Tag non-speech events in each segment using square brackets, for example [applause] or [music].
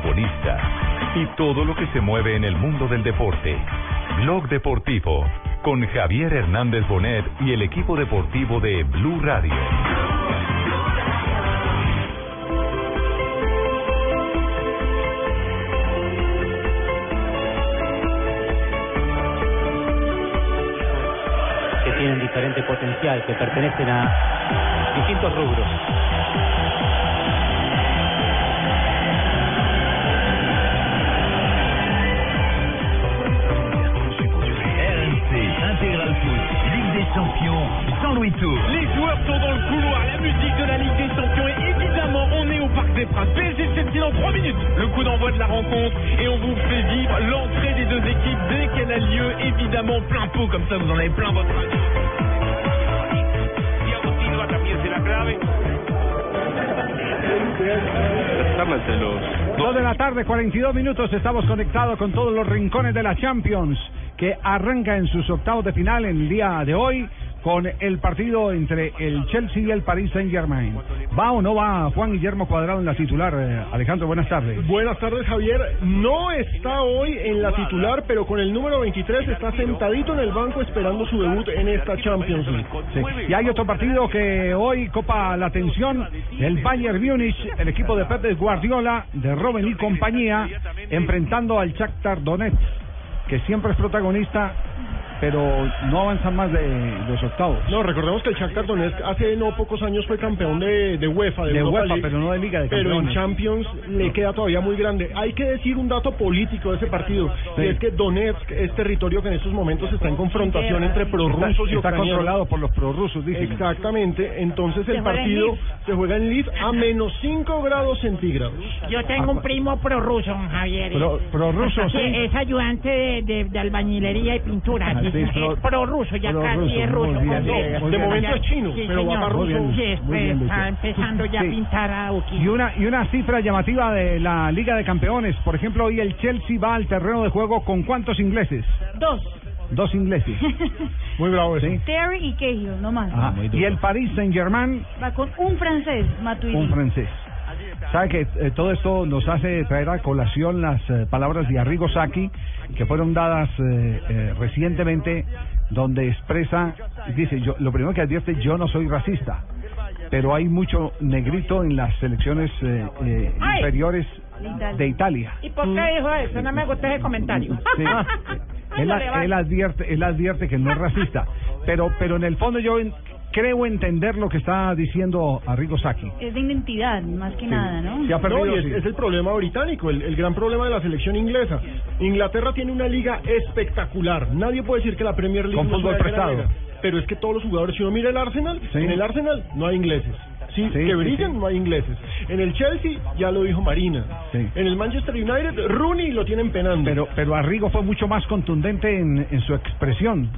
Protagonistas y todo lo que se mueve en el mundo del deporte. Blog Deportivo con Javier Hernández Bonet y el equipo deportivo de Blue Radio. que tienen diferente potencial, que pertenecen a distintos rubros. Intégral Foot, Ligue des Champions, sans Louis Tour. Les joueurs sont dans le couloir, la musique de la Ligue des Champions et évidemment on est au Parc des Princes. PSG Chelsea dans 3 minutes, le coup d'envoi de la rencontre et on vous fait vivre l'entrée des deux équipes dès qu'elle a lieu, évidemment plein pot comme ça vous en avez plein votre. Dos de la tarde, 42 minutos, estamos conectados con todos los rincones de la Champions que arranca en sus octavos de final en el día de hoy con el partido entre el Chelsea y el Paris Saint Germain. ¿Va o no va Juan Guillermo Cuadrado en la titular? Eh, Alejandro, buenas tardes. Buenas tardes, Javier. No está hoy en la titular, pero con el número 23 está sentadito en el banco esperando su debut en esta Champions League. Sí. Y hay otro partido que hoy copa la atención, el Bayern Múnich, el equipo de Pep Guardiola, de Robben y compañía, enfrentando al Shakhtar Donetsk, que siempre es protagonista pero no avanzan más de los octavos. No, recordemos que el Shakhtar Donetsk hace no pocos años fue campeón de, de UEFA, de, de Europa UEFA, League, pero no de Liga de pero Campeones. en Champions le queda todavía muy grande. Hay que decir un dato político de ese partido, Sí. y es que Donetsk es territorio que en estos momentos está en confrontación entre prorrusos está, y está controlado por los prorrusos, dicen. Exactamente, entonces el en partido se juega en Lviv a menos 5 grados centígrados. Yo tengo un primo prorruso, Javier. Pro- prorruso, Sí, sí. Es ayudante de, de, de albañilería y pintura. Ah, es pro- prorruso, ya casi es ruso. De momento es chino, Sí, pero va para ruso. está empezando ya Sí. a pintar a Uki. Y una, y una cifra llamativa de la Liga de Campeones. Por ejemplo, hoy el Chelsea va al terreno de juego con cuántos ingleses? Dos. Dos ingleses. [laughs] Muy bravo eso. ¿Sí? Terry y Cahill, no más. Ajá. Y el Paris Saint Germain, Va con un francés, Matuidi. un francés. ¿Sabe que eh, todo esto nos hace traer a colación las eh, palabras de Arrigo Sacchi, que fueron dadas eh, eh, recientemente, donde expresa, dice, yo lo primero que advierte, yo no soy racista, pero hay mucho negrito en las selecciones eh, inferiores De Italia. ¿Y por qué dijo eso? No me gustó ese comentario. Sí. [laughs] él, él advierte, él advierte que no es racista, pero, pero en el fondo yo creo entender lo que está diciendo Arrigo Sacchi. Es de identidad, más que nada, ¿no? Se ha perdido, No, y es, sí. es el problema británico, el, el gran problema de la selección inglesa. Inglaterra tiene una liga espectacular. Nadie puede decir que la Premier League Con no fútbol prestado. Pero es que todos los jugadores, si uno mira el Arsenal, Sí. en el Arsenal no hay ingleses. Sí, Sí, que sí, brillan, sí. no hay ingleses. En el Chelsea, ya lo dijo Marina. Sí. En el Manchester United, Rooney lo tienen penando. Pero, pero Arrigo fue mucho más contundente en, en su expresión.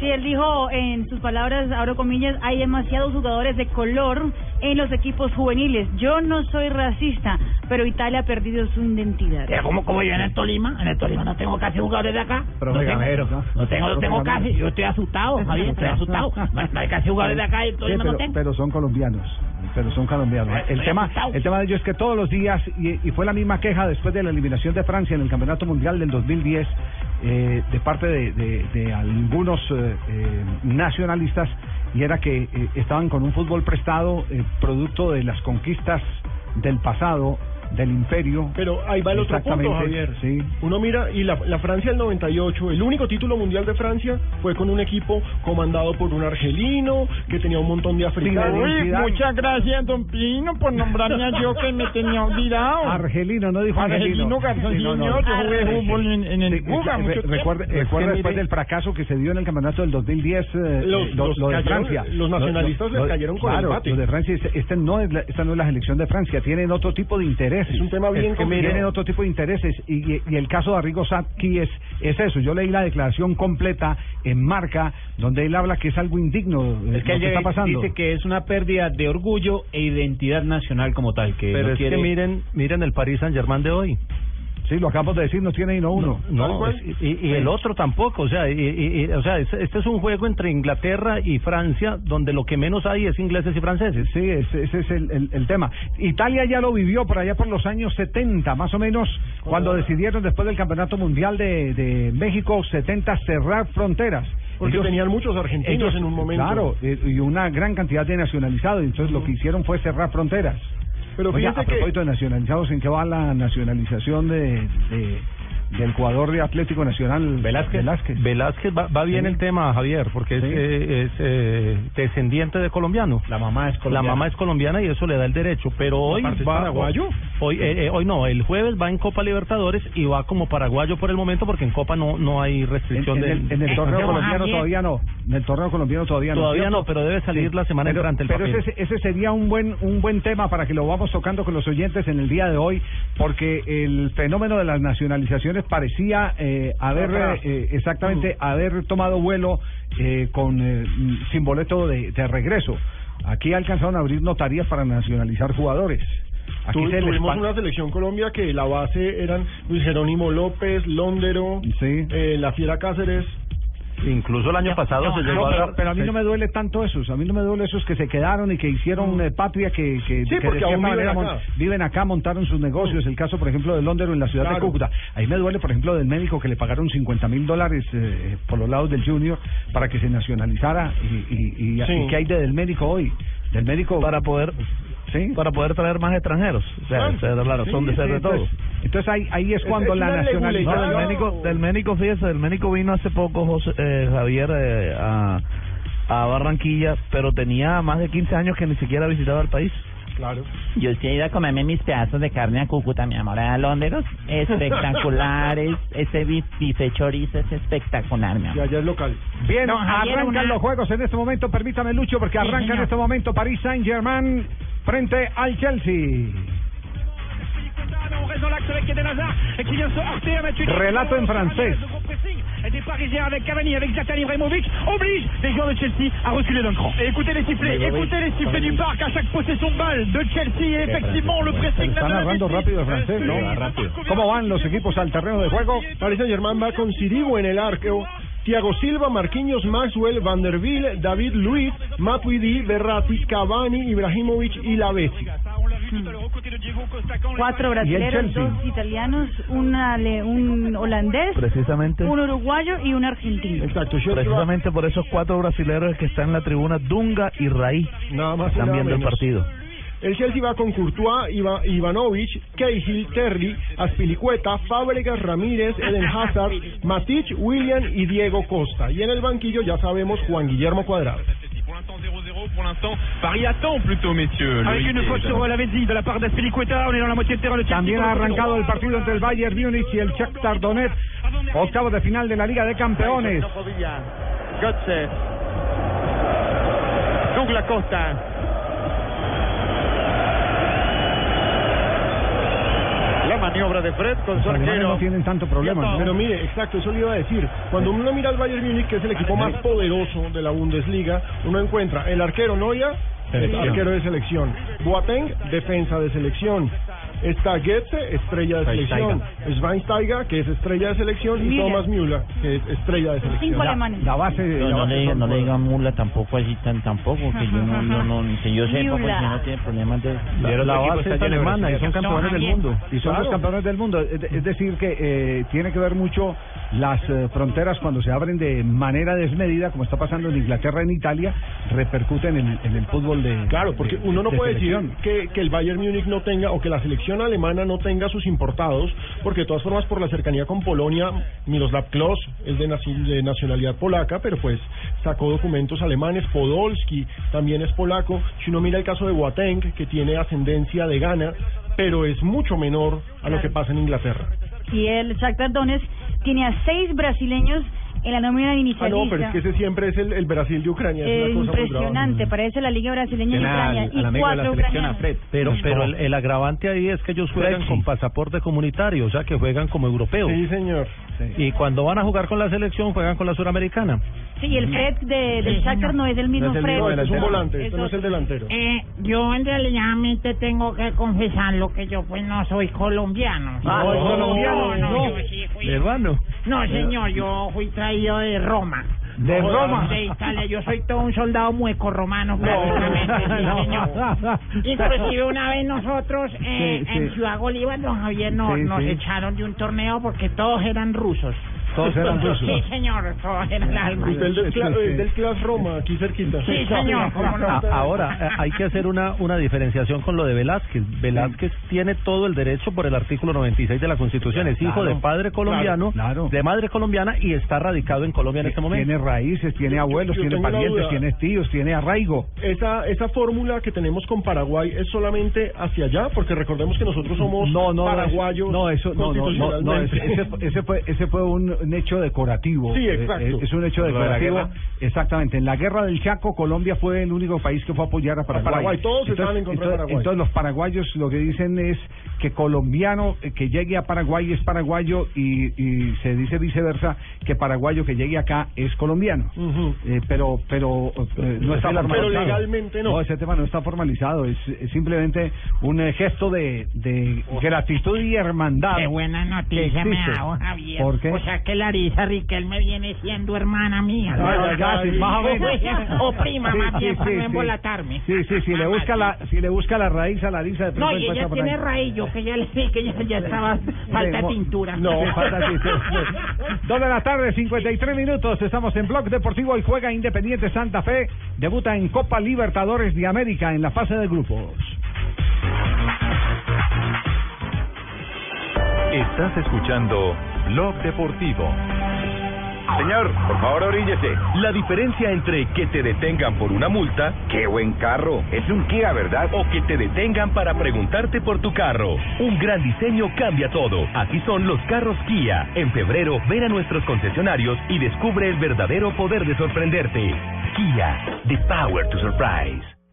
Sí, él dijo en sus palabras, abro comillas, hay demasiados jugadores de color en los equipos juveniles. Yo no soy racista, pero Italia ha perdido su identidad. como, como yo en el Tolima, en el Tolima no tengo casi jugadores de acá. Profe no tengo, Gamero, ¿no? no tengo, no tengo Gamero. casi. Yo estoy asustado, Javier, estoy asustado. No, no hay casi jugadores de acá y el Sí, Tolima no pero, tengo. pero son colombianos, pero son colombianos. El Estoy tema, asustado. el tema de ellos es que todos los días, y, y fue la misma queja después de la eliminación de Francia en el Campeonato Mundial del 2010, eh, de parte de, algunos eh, eh, nacionalistas, y era que eh, estaban con un fútbol prestado, eh, producto de las conquistas del pasado del imperio. Pero ahí va el otro punto, Javier. Sí. Uno mira, y la, la Francia del 98, el único título mundial de Francia fue con un equipo comandado por un argelino que tenía un montón de africanos. Uy, muchas gracias, don Pino, por nombrarme a yo que me tenía olvidado. Argelino, no dijo Argelino. Argelino Garzón Sí, no, no. Junior, yo jugué fútbol en, en el Sí, Buga mucho recuerda después mire- del fracaso que se dio en el campeonato del 2010 eh, Los- lo, los lo de cayeron- Francia. los nacionalistas les cayeron con el claro, bate. Lo de Francia, este, este no es la, esta no es la selección de Francia, tienen otro tipo de intereses. Es un tema bien que complicado. Tienen otro tipo de intereses y, y- y el caso de Arrigo Sacchi es, es eso. Yo leí la declaración completa en marca donde él habla que es algo indigno eh, Es que lo que está pasando. dice que es una pérdida de orgullo e identidad nacional como tal. Que Pero no es quiere... que miren, miren el Paris Saint Germain de hoy. Sí, lo acabamos de decir, no tiene uno uno. No, es- y, y el otro tampoco, o sea, y, y- o sea, es- este es un juego entre Inglaterra y Francia donde lo que menos hay es ingleses y franceses. Sí, ese, ese es el, el- el tema. Italia ya lo vivió por allá por los años 70, más o menos, cuando decidieron después del Campeonato Mundial de, de México 70 cerrar fronteras. Porque tenían muchos argentinos en un momento. Claro, eh, y una gran cantidad de nacionalizados, entonces lo que hicieron fue cerrar fronteras. Pero Oiga, a que- propósito de nacionalizados, ¿en qué va la nacionalización de, de- del jugador de Atlético Nacional Velázquez. Velázquez? Velázquez va, va bien Sí. el tema, Javier, porque Sí. es, eh, es, eh, descendiente de colombiano. La mamá es La colombiana. mamá es colombiana y eso le da el derecho, pero hoy va paraguayo. Hoy, eh, eh, hoy no, el jueves va en Copa Libertadores y va como paraguayo por el momento porque en Copa no no hay En, restricción en de el, en el torneo Pero, colombiano todavía no. En el torneo colombiano todavía no. todavía no, pero debe salir Sí. la semana pero, entrante el pero papel. ese, ese sería un buen un buen tema para que lo vamos tocando con los oyentes en el día de hoy, porque el fenómeno de las nacionalizaciones parecía eh, haber eh, exactamente haber tomado vuelo eh, con eh, sin boleto de, de regreso. Aquí alcanzaron a abrir notarías para nacionalizar jugadores. Aquí Tu- se tuvimos una selección Colombia que la base eran Luis Jerónimo López, Londero, Sí. eh, La Fiera Cáceres. Incluso el año pasado se No, llegó a pero, dar- pero a mí no me duele tanto esos, a mí no me duele esos que se quedaron y que hicieron eh, patria, que, que, Sí, que de viven acá. mon- viven acá, montaron sus negocios, el caso por ejemplo de Londres en la ciudad de. Cúcuta. Ahí me duele por ejemplo del médico que le pagaron 50 mil dólares eh, por los lados del Junior para que se nacionalizara y, y, y, Sí. y qué hay de del médico hoy, del médico para poder ¿sí? para poder traer más extranjeros. O sea, Claro. esa era la razón Sí, de ser sí, de todo. entonces, entonces ahí, ahí es cuando es la nacionalización leguleya. del médico, del médico, fíjese, del médico vino hace poco José, eh, Javier eh, a, a Barranquilla, pero tenía más de 15 años que ni siquiera visitaba el país. Claro. Yo sí he ido a comerme mis pedazos de carne a Cúcuta, mi amor, a Londres. Espectaculares. Ese bif- bife chorizo es espectacular, mi Y amor. allá es local. Bien, arrancan una- los juegos en este momento, permítame Lucho, porque Sí, arranca en este momento París Saint Germain frente al Chelsea. Relato en francés. Des Parisiens avec Cavani, avec Zlatan Ibrahimovic, oblige les joueurs de Chelsea à reculer d'un cran. Et écoutez les sifflets, écoutez les sifflets du parc à chaque possession de balle de Chelsea. Et effectivement, le pressing Está de la narrando Messi. rápido el francés. ¿Cómo van los equipos al terreno de juego? Paris Saint Germain va con Sirigu en el arco. Tiago Silva, Marquinhos, Maxwell, Vanderbilt, David Luiz, Matuidi, Berratti, Cavani, Ibrahimovic y Lavezzi. Cuatro ¿Y el brasileños, dos italianos, un, ale- un holandés, Precisamente. un uruguayo y un argentino. Exacto, va- Precisamente por esos cuatro brasileños que están en la tribuna, Dunga y Raí, nada más están nada viendo el partido. El Chelsea va con Courtois, Iva- Ivanovic, Cahill, Terry, Aspilicueta, Fábregas, Ramírez, Eden Hazard, Matic, William y Diego Costa. Y en el banquillo ya sabemos Juan Guillermo Cuadrado. Pour l'instant 0-0, pour l'instant Paris attend plutôt messieurs. Avec une faute sur Lavezzi de la part d'Aspilicueta, on est dans la moitié de terrain Chelsea. También ha le arrancado el partido entre el Bayern Múnich y el Shakhtar Donetsk. Octavos de final de la Liga de Campeones. Götze. Douglas Costa. Maniobra de Fred con su arquero. no tienen tanto problema. ¿no? Pero mire, exacto, eso le iba a decir. Cuando uno mira al Bayern Múnich, que es el equipo más poderoso de la Bundesliga, uno encuentra el arquero Selección. arquero de selección. Boateng, defensa de selección. Está Goetze, estrella de selección. Schweinsteiger, que es estrella de selección. Y. Thomas Müller, que es estrella de selección. Cinco alemanes. La base, No, la no base le, no le digan mula tampoco así tan tampoco, que yo no, no, no, que yo sepa, pues si no tiene problemas de... La, la base es alemana y son campeones del mundo. Y son los campeones del mundo. Es, es decir, que eh, tiene que ver mucho las eh, fronteras cuando se abren de manera desmedida, como está pasando en Inglaterra, en Italia, repercute en el, en el fútbol de. Claro, porque de- uno no de puede selección. decir que, que el Bayern Múnich no tenga o que la selección alemana no tenga sus importados, porque de todas formas por la cercanía con Polonia, Miroslav Klose es de, de nacionalidad polaca, pero pues sacó documentos alemanes, Podolski también es polaco, si uno mira el caso de Boateng, que tiene ascendencia de Ghana, pero es mucho menor a lo que pasa en Inglaterra. Y el Shakhtar Donetsk tiene a seis brasileños en la nómina Ah, inicialista. no, pero es que ese siempre es el, el Brasil de Ucrania. Es Eh, una cosa impresionante, parece la Liga Brasileña Tiene Ucrania y de la cuatro selección, a ucranianos. Fred. Pero, pero el, el agravante ahí es que ellos juegan con pasaporte comunitario, o sea que juegan como europeos. Sí, señor. Y cuando van a jugar con la selección, juegan con la suramericana. Sí, el Fred de, del Shakhtar no es el mismo No es el Fred. No, es un volante, este no es el delantero. Eh, yo en realidad tengo que confesarlo que yo pues no soy colombiano. Ah, no, colombiano, no, no. yo sí fui- Hermano. No, señor, yo fui traído de Roma. De Roma. De Italia, yo soy todo un soldado mueco romano, prácticamente, sí, [laughs] no. señor. Inclusive una vez nosotros eh, Sí, sí. en Ciudad Bolívar, don Javier, nos, Sí, nos echaron de un torneo porque todos eran rusos. Todos eran [laughs] rusos. Sí, señor, todos eran almas. Usted es del, Sí, cla- sí. del Class Roma, aquí cerquita. Sí, señor, cómo no. A- Ahora, eh, hay que hacer una, una diferenciación con lo de Velázquez. Velázquez tiene todo el derecho por el artículo 96 de la Constitución. Es hijo Claro. de padre colombiano, Claro. de madre colombiana y está radicado en Colombia en este momento. Tiene raíces, tiene abuelos, yo tiene parientes, tiene tíos, tiene arraigo. Esa, esa fórmula que tenemos con Paraguay es solamente hacia allá, porque recordemos que nosotros somos no, no, paraguayos. No, eso, no, no, no, ese fue, ese fue un, un hecho decorativo. Sí, Eh, exacto. Es un hecho la decorativo. Exactamente. En la guerra del Chaco, Colombia fue el único país que fue a apoyar a Paraguay. Paraguay, todos estaban en contra de entonces, Paraguay. entonces los paraguayos lo que dicen es que colombiano eh, que llegue a Paraguay es paraguayo y, y se dice viceversa que paraguayo que llegue acá es colombiano. Eh, pero pero eh, no está Pero formalizado. legalmente no. ese tema no está formalizado. Es, es simplemente un gesto de, de gratitud y hermandad. Qué buena noticia me don Javier. ¿Por qué? O sea que Larisa Riquelme viene siendo hermana mía. ¿no? Ay, más o menos. O prima, Sí, más sí, bien, para sí, no sí. embolatarme. Sí, sí, sí, le busca la, si le busca la raíz a la lisa de No, y ella tiene ahí. raíz, yo que ya le dije que ya, ya estaba falta pintura. No, falta de pintura. Dos de la tarde, 53 minutos. Estamos en Blog Deportivo y juega Independiente Santa Fe. Debuta en Copa Libertadores de América en la fase de grupos. Estás escuchando Blog Deportivo. Señor, por favor oríllese. La diferencia entre que te detengan por una multa, qué buen carro, es un Kia, ¿verdad? O que te detengan para preguntarte por tu carro. Un gran diseño cambia todo. Así son los carros Kia. En febrero, ven a nuestros concesionarios y descubre el verdadero poder de sorprenderte. Kia, the power to surprise.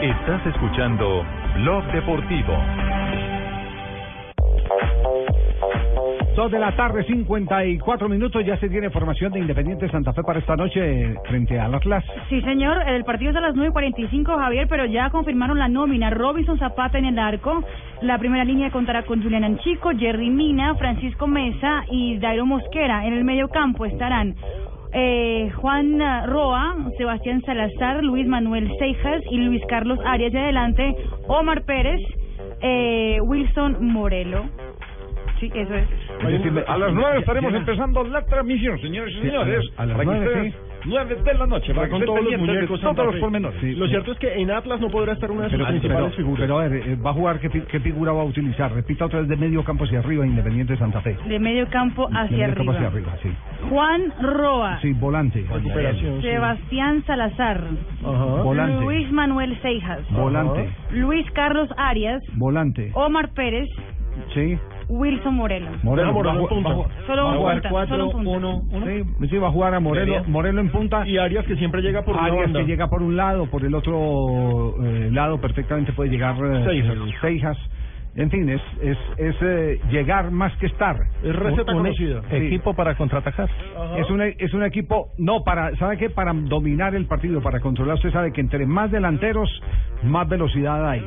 Estás escuchando Blog Deportivo. Dos de la tarde, 54 minutos. Ya se tiene formación de Independiente Santa Fe para esta noche frente al Atlas. Sí, señor, el partido es a las 9.45, Javier, pero ya confirmaron la nómina. Robinson Zapata en el arco. La primera línea contará con Julián Anchico, Jerry Mina, Francisco Mesa y Dairo Mosquera. En el medio campo estarán eh, Juan Roa, Sebastián Salazar, Luis Manuel Seijas y Luis Carlos Arias. Y adelante, Omar Pérez, eh, Wilson Morelo. Sí, eso es. A las nueve estaremos empezando la transmisión, señores y Sí, señores. a, a las nueve. 9 de la noche. Va con todos los muñecos. Todos los pormenores. Sí, Lo sí. cierto es que en Atlas no podrá estar una de sus Pero, principales pero- figuras. pero, a ver, eh, va a jugar, ¿qué, qué figura va a utilizar? Repita otra vez de medio campo hacia arriba, Independiente Santa Fe. De medio campo De hacia medio campo arriba. hacia arriba, sí. Juan Roa. Sí, volante. Recuperación, sí. Sebastián Salazar. Ajá. Volante. Luis Manuel Seijas. Volante. Luis Carlos Arias. Volante. Omar Pérez. Sí. Wilson Morelos. A en punta. Solo va a un jugar punta, cuatro, solo un punta. uno, uno. Sí, sí, va a jugar a Debería. Moreno en punta. Y Arias que siempre llega por una Arias banda. que llega por un lado, por el otro eh, lado perfectamente puede llegar eh, Seijas. En fin, es es, es eh, llegar más que estar. Es receta Un- un conocida. sí. Equipo para contraatacar. Es un, es un equipo, no, para, ¿sabe qué? Para dominar el partido, para controlar, usted sabe que entre más delanteros, más velocidad hay.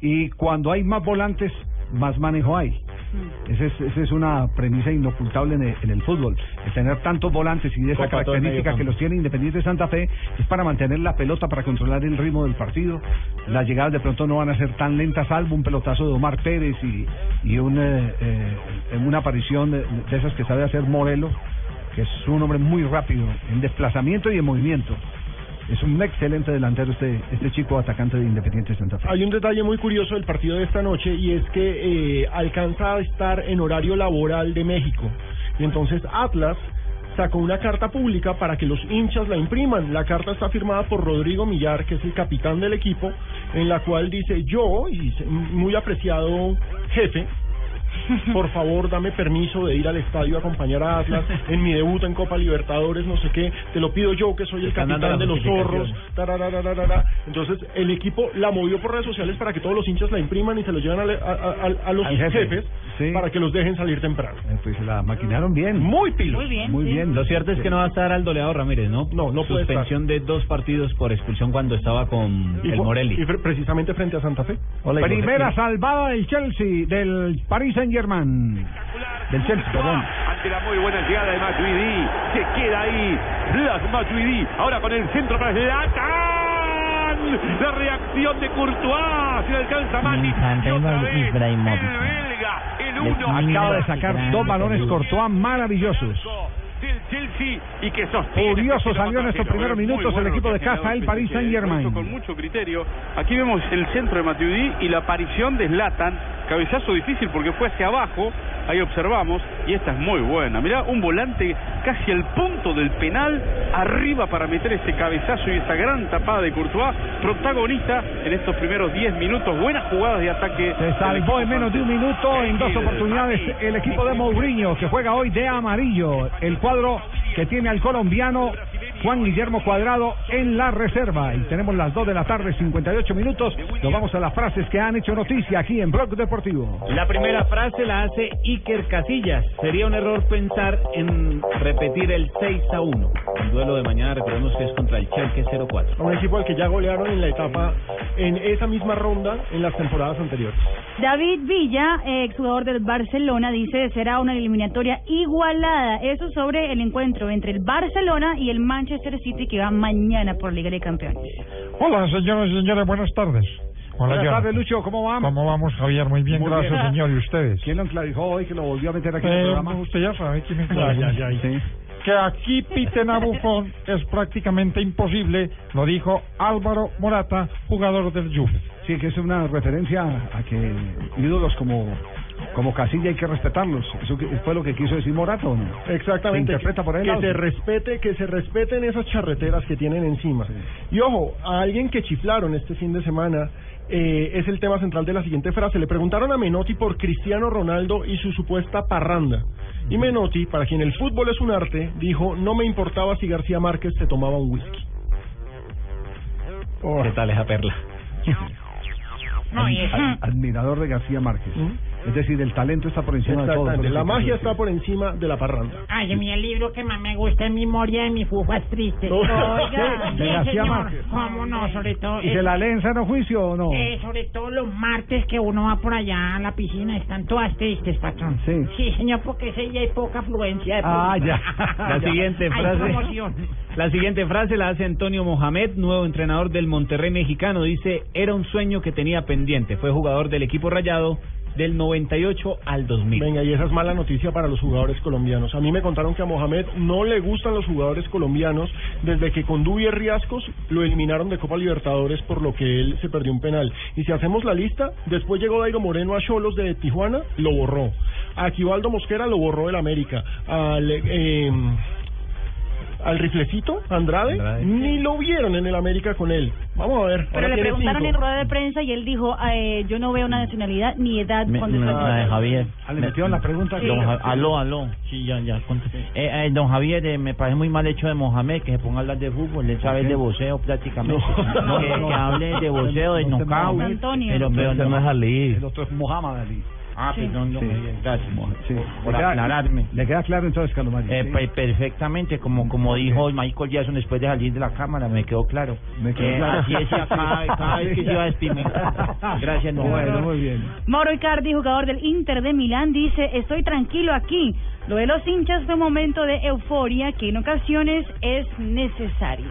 Y cuando hay más volantes, más manejo hay. Esa es, esa es una premisa inocultable en el, en el fútbol. El tener tantos volantes y de esa Copa característica que los tiene Independiente de Santa Fe es para mantener la pelota, para controlar el ritmo del partido. Las llegadas de pronto no van a ser tan lentas, salvo un pelotazo de Omar Pérez y, y un, eh, eh, una aparición de, de esas que sabe hacer Morelo, que es un hombre muy rápido en desplazamiento y en movimiento. Es un excelente delantero este, este chico atacante de Independiente de Santa Fe. Hay un detalle muy curioso del partido de esta noche y es que eh, alcanza a estar en horario laboral de México. Y entonces Atlas sacó una carta pública para que los hinchas la impriman. La carta está firmada por Rodrigo Millar, que es el capitán del equipo, en la cual dice yo, y muy apreciado jefe, por favor dame permiso de ir al estadio a acompañar a Atlas en mi debut en Copa Libertadores, no sé qué, te lo pido yo que soy el capitán de los zorros, entonces el equipo la movió por redes sociales para que todos los hinchas la impriman y se lo llevan a, a- a- a los Al jefe. jefes para que los dejen salir temprano. Eh, Pues la maquinaron bien. Muy pilos. Muy bien. Muy sí. bien. Lo cierto es que no va a estar Aldo Leao Ramírez, ¿no? No, no puede Suspensión de dos partidos por expulsión cuando estaba con Y, el Morelli. y precisamente frente a Santa Fe. Primera salvada del Chelsea, del Paris Saint Germain. Del Chelsea, perdón. Ante la muy buena llegada de Matuidi. Se queda ahí. Blas Matuidi. Ahora con el centro para Zlatan. La reacción de Courtois. Se le alcanza Ibrahimovic. El belga. El uno. Acaba de sacar dos balones Courtois maravillosos. Del Chelsea y que sostiene. Furioso salió en estos primeros minutos el equipo de casa, el Paris Saint Con Germain. mucho criterio. Aquí vemos el centro de Matuidi y la aparición de Zlatan. Cabezazo difícil porque fue hacia abajo. Ahí observamos. Y esta es muy buena. Mirá, un volante casi al punto del penal. Arriba para meter ese cabezazo y esa gran tapada de Courtois. Protagonista en estos primeros 10 minutos. Buenas jugadas de ataque. Se salvó en menos de un minuto en dos oportunidades el equipo de Mourinho, que juega hoy de amarillo. El cuadro que tiene al colombiano Juan Guillermo Cuadrado en la reserva. Y tenemos las 2 de la tarde, 58 minutos. Nos vamos a las frases que han hecho noticia aquí en Blog Deportivo. La primera frase la hace Iker Casillas. Sería un error pensar en repetir el 6 a 1. El duelo de mañana recordemos que es contra el Schalke 04. A un equipo al que ya golearon en la etapa, en esa misma ronda, en las temporadas anteriores. David Villa, exjugador del Barcelona, dice será una eliminatoria igualada. Eso sobre el encuentro entre el Barcelona y el Manchester City que va mañana por Liga de Campeones. Hola, señoras y señores, buenas tardes. Hola, Buenas tardes, Lucho, ¿cómo vamos? ¿Cómo vamos, Javier? Muy bien, Muy gracias, bien. señor. ¿Y ustedes? ¿Quién lo enclavijó hoy que lo volvió a meter aquí en el Eh, programa? usted ya sabe quién es Ya, ya, ya, sí. Que aquí piten a Buffon es prácticamente imposible, lo dijo Álvaro Morata, jugador del Juve. Sí, que es una referencia a que ídolos como como Casilla hay que respetarlos. Eso que- fue lo que quiso decir Morata, ¿o no? Exactamente. Se interpreta por ahí. que se respete, que se respeten esas charreteras que tienen encima. Y ojo, a alguien que chiflaron este fin de semana eh, es el tema central de la siguiente frase. Le preguntaron a Menotti por Cristiano Ronaldo y su supuesta parranda. Y Menotti, para quien el fútbol es un arte, dijo, no me importaba si García Márquez se tomaba un whisky. ¿Qué tal esa perla? No, y es- Ad- Admirador de García Márquez. Es decir, el talento está por encima de todo. Por la magia está por encima de la parranda. Ay, a mí el libro que más me gusta es Memoria de mis fufas tristes. Oiga, [laughs] sí, García señor. ¿Cómo no? Sobre todo... ¿Y eh, se la lee en sano juicio o no? eh, sobre todo los martes que uno va por allá a la piscina, están todas tristes, patrón. Sí. señor, porque ese día hay poca afluencia de Ah, ya. [laughs] La siguiente Hay frase. promoción. La siguiente frase la hace Antonio Mohamed, nuevo entrenador del Monterrey mexicano. Dice, era un sueño que tenía pendiente. Fue jugador del equipo rayado del 98 al 2000. Venga, y esa es mala noticia para los jugadores colombianos. A mí me contaron que a Mohamed no le gustan los jugadores colombianos desde que con Dubier Riascos lo eliminaron de Copa Libertadores por lo que él se perdió un penal. Y si hacemos la lista, después llegó Dairo Moreno a Cholos de Tijuana, lo borró. A Aquivaldo Mosquera lo borró del América. Al, eh, al riflecito Andrade, ni lo vieron en el América con él. Vamos a ver. Pero le preguntaron en rueda de prensa y él dijo, eh, yo no veo una nacionalidad ni edad cuando está- Javier. Ah, le metieron la pregunta. Don Ja- aló, aló. Sí, ya, ya. contesté. Eh, eh, don Javier, eh, me parece muy mal hecho de Mohamed que se ponga a hablar de fútbol. Él sabe de boxeo prácticamente. No. que, que hable de boxeo, de No, knockout. Mohamed. Antonio. Pero, no no es Ali. El otro es Muhammad Ali. Ah, perdón, don Sí. Gracias, Sí. por Le queda- aclararme. Le queda claro entonces, Calomari. Eh, ¿sí? pe- perfectamente, como como dijo Michael Jackson después de salir de la cámara, me quedó claro. Me quedó Eh, claro. Así decía cada, cada vez que se iba a. Gracias, don Bueno, muy bien. Mauro Icardi, jugador del Inter de Milán, dice, estoy tranquilo aquí. Lo de los hinchas fue un momento de euforia que en ocasiones es necesario.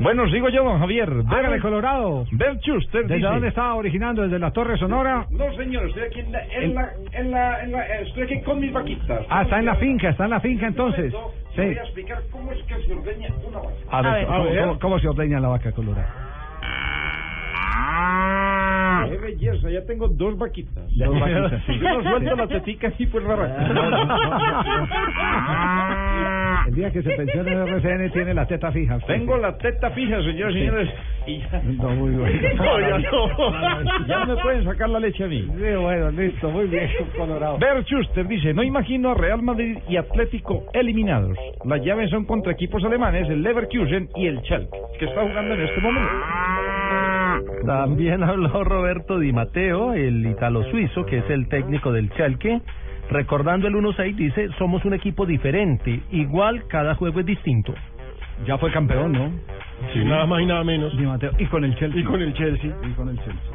Bueno, sigo yo, don Javier. Hágale, Colorado. Bert Schuster. ¿Desde dice. dónde estaba originando? ¿Desde la Torre Sonora? No, señor, estoy aquí en la, en la, en la, en la- estoy aquí con mis vaquitas. Ah, está en la finca, está en la finca entonces. Sí. Voy a explicar cómo es que se ordeña una vaca. A ver, A ¿cómo, ver. cómo- cómo se ordeña la vaca colorada? Qué belleza, ya tengo dos vaquitas. Dos [laughs] vaquitas, sí. Yo no suelto las teticas y pues la vaca. El día que se pensione en RCN tiene la teta fija. usted. Tengo la teta fija, señores y Sí. señores. Y ya. No, muy bueno. [laughs] No, ya no. Ya me pueden sacar la leche a mí. Sí, bueno, listo, muy bien, Colorado. Bert Schuster dice, no imagino a Real Madrid y Atlético eliminados. Las llaves son contra equipos alemanes, el Leverkusen y el Schalke, que está jugando en este momento. También habló Roberto Di Matteo, el italo suizo, que es el técnico del Schalke. Recordando el 1-6, dice, somos un equipo diferente, igual cada juego es distinto. Ya fue campeón, ¿no? Sí, nada más y nada menos. Di Matteo. Y con el Chelsea. Y con el Chelsea. Y con el Chelsea.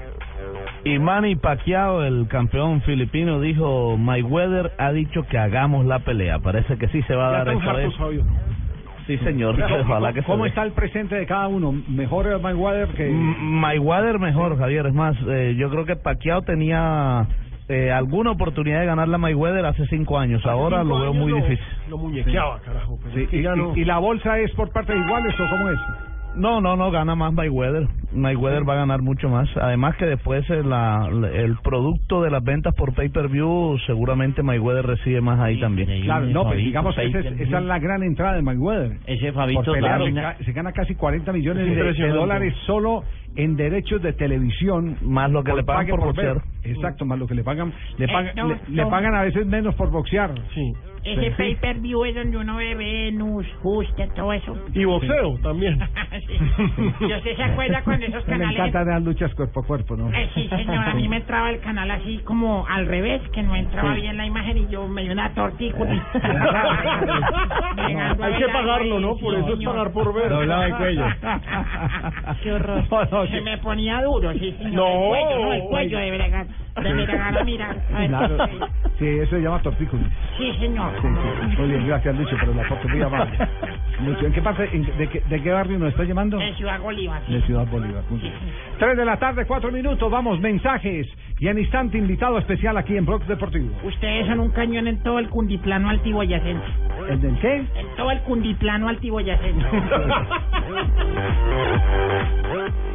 Y Manny Pacquiao, el campeón filipino, dijo, Mayweather ha dicho que hagamos la pelea. Parece que sí se va a Ya dar esta vez. Fabio. Sí, señor. Ojalá que ¿Cómo está el presente de cada uno? ¿Mejor el Mayweather que...? Mayweather mejor, Javier. Es más, eh, yo creo que Pacquiao tenía eh, alguna oportunidad de ganar la Mayweather hace cinco años. Hace Ahora cinco lo veo años muy lo- difícil. Lo muñequeaba, carajo. Pero Sí, y, no. y- la bolsa es por partes iguales o cómo es? No, no, no, gana más Mayweather. Mayweather va a ganar mucho más. Además que después eh, la, el producto de las ventas por pay-per-view, seguramente Mayweather recibe más ahí también. Claro, no, pues digamos que esa es, esa es la gran entrada de Mayweather. Ese Fabito pelear, se, se gana casi 40 millones Es de- dólares solo en derechos de televisión. Más lo que le pagan por ver. boxear. Exacto, más lo que le pagan. Le, Eh, pagan no, le, le no. pagan a veces menos por boxear. Sí. Ese Sí. pay-per-view es donde uno ve Venus, Justa, todo eso. Y boxeo también. [laughs] Sí. Yo sé, ¿se acuerda cuando esos [laughs] Me canales... encanta las luchas cuerpo a cuerpo, ¿no? Eh, sí, señor, a mí me entraba el canal así como al revés, que no entraba Sí. bien la imagen y yo me dio una tortícula. [laughs] Hay que pagarlo, ¿no? Por eso es pagar por ver. Doblado el cuello. Qué horror. No, Se me ponía duro, sí, señor. No. El cuello, no, el cuello de bregar. De bregar a mirar. [laughs] Claro. Sí, eso se llama tortícolis. Sí, señor. Sí, sí. Muy bien, gracias Lucho, pero la foto muy amable. Lucho, ¿en qué parte, en- de, qué, de qué barrio nos está llamando? En Ciudad Bolívar. sí. De Ciudad Bolívar. Bien. Tres de la tarde, cuatro minutos, vamos, mensajes. Y en instante, invitado especial aquí en Blogs Deportivo. Ustedes son un cañón en todo el cundiplano altiboyacense. ¿El del qué? En todo el cundiplano altiboyacense. [laughs]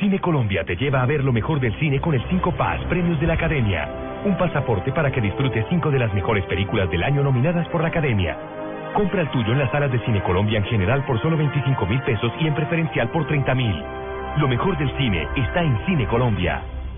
Cine Colombia te lleva a ver lo mejor del cine con el 5 Pass Premios de la Academia. Un pasaporte para que disfrutes cinco de las mejores películas del año nominadas por la Academia. Compra el tuyo en las salas de Cine Colombia en general por solo 25 mil pesos y en preferencial por 30 mil. Lo mejor del cine está en Cine Colombia.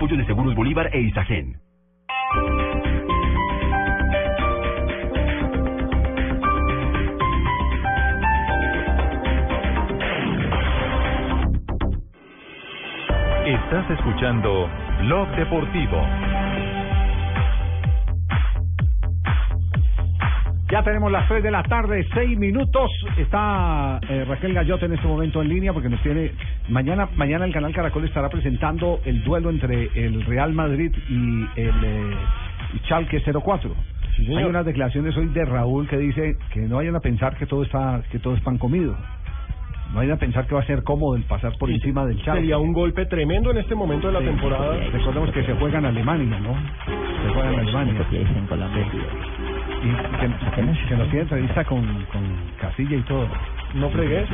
apoyo de Seguros Bolívar e Isagen. Estás escuchando Blog Deportivo. Ya tenemos las 3 de la tarde, 6 minutos. Está eh, Raquel Gallote en este momento en línea porque nos tiene. Mañana mañana el canal Caracol estará presentando el duelo entre el Real Madrid y el eh, Schalke 04. Hay unas declaraciones hoy de Raúl que dice que no vayan a pensar que todo está que todo es pan comido. No vayan a pensar que va a ser cómodo el pasar por encima del Schalke. Sería un golpe tremendo en este momento de la Sí. temporada. Recordemos que se juega en Alemania, ¿no? Se juega en Alemania. en Colombia. Y que, que nos tiene entrevista con, con Casilla y todo. No fregues.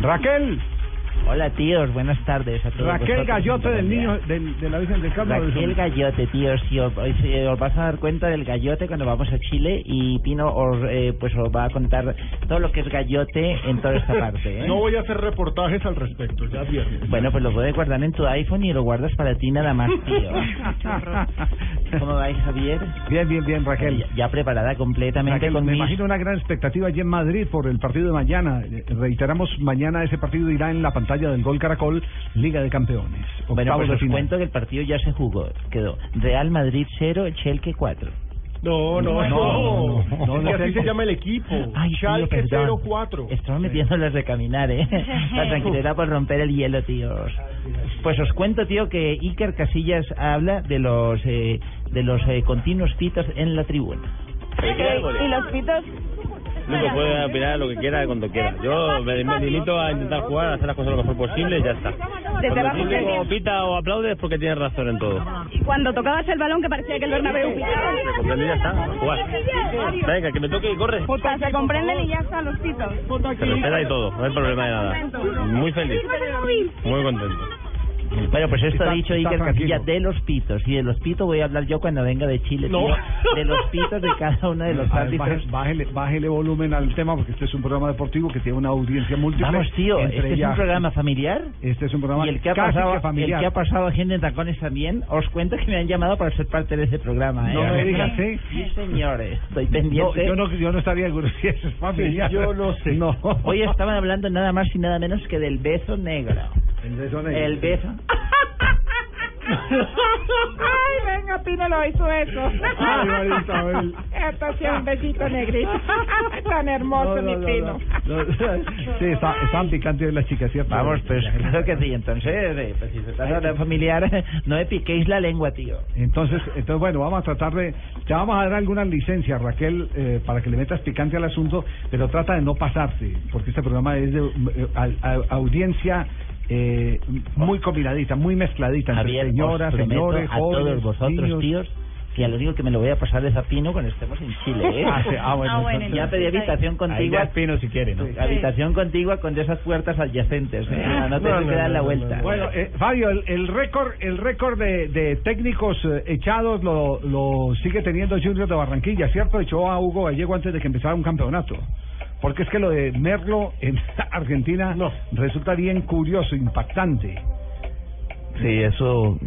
Raquel. Hola tíos, buenas tardes a todos. Raquel vosotros. Gallote del niño del, de la Virgen del Carmen. Raquel Gallote, tíos, si os, se- os vas a dar cuenta del Gallote cuando vamos a Chile y Pino os, eh, pues os va a contar todo lo que es Gallote en toda esta parte. ¿eh? [laughs] No voy a hacer reportajes al respecto, ya viernes. Bueno, pues lo puedes guardar en tu iPhone y lo guardas para ti nada más, tío. [laughs] ¿Cómo vais, Javier? Bien, bien, bien, Raquel. Ya, ya preparada completamente Raquel, con me mis- imagino una gran expectativa allí en Madrid por el partido de mañana. Eh, Reiteramos, mañana ese partido irá en la pantalla del Gol Caracol, Liga de Campeones. Bueno, pues os cuento que el partido ya se jugó. Quedó Real Madrid 0, Schalke 4. No, no, No, no. no, no, Es que no. así se llama el equipo. Ay, Schalke perdón. 04. Estaba metiéndoles de caminar, ¿eh? [laughs] La tranquilidad por romper el hielo, tíos. Pues os cuento, tío, que Iker Casillas habla de los eh, de los eh, continuos pitos en la tribuna. Y los pitos. Uno puede opinar lo que quiera cuando quiera. Yo me, me limito a intentar jugar, hacer las cosas lo mejor posible y ya está. Cuando que público pita o aplaude es porque tiene razón en todo. Y cuando tocabas el balón que parecía que el Bernabéu pitaba. Se comprende y ya está, a jugar. Venga, que me toque y corre. Se comprenden y ya están los pitos. Se respeta y todo, no hay problema de nada. Muy feliz, muy contento. Bueno, pues esto Está- ha dicho Iker. Casillas de los pitos. Y de los pitos voy a hablar yo cuando venga de Chile, No. De los pitos de cada uno de los A ver, árbitros. baje- bájele, bájele volumen al tema porque este es un programa deportivo que tiene una audiencia múltiple. Vamos, tío, este es ellas- un programa familiar. Este es un programa Y el que ha casi pasado, que familiar. el que ha pasado a gente en tacones también, os cuento que me han llamado para ser parte de ese programa. ¿eh? No me digas, [laughs] ¿sí? Sí, señores, estoy No, pendiente. yo no, yo no estaría seguro si eso es familiar. Yo no sé. No. Hoy estaban hablando nada más y nada menos que del beso negro. El beso negro. El beso. Ay, venga, Pino lo hizo eso. Ay, María Isabel. Esto sí es un besito negrito. Tan hermoso, No, no, mi no, Pino. no, no. Sí, está, están picantes las chicas, ¿cierto? Vamos, pues claro que sí. Entonces, eh, pues, si se trata de familiar, no me piquéis la lengua, tío. Entonces, entonces, bueno, vamos a tratar de... Te vamos a dar algunas licencias, Raquel, eh, para que le metas picante al asunto, pero trata de no pasarte, porque este programa es de eh, a- a- audiencia eh, muy combinadita, muy mezcladita, entre señoras, señores, a jóvenes, todos vosotros, niños. tíos, que a lo único que me lo voy a pasar es a Pino cuando estemos en Chile, ¿eh? Ah, sí, ah, bueno, Ah, bueno, ya pedí habitación Ahí contigua. Pino si quiere, ¿no? Sí. Habitación contigua con de esas puertas adyacentes, ¿eh? No, no te No, no, que dar la no, vuelta. no. Bueno, eh, Fabio, el, el récord el récord de, de técnicos eh, echados lo, lo sigue teniendo Junior de Barranquilla, ¿cierto? Echó a Hugo Gallego antes de que empezara un campeonato. Porque es que lo de Merlo en [laughs] Argentina resulta bien curioso, impactante. Sí, eso,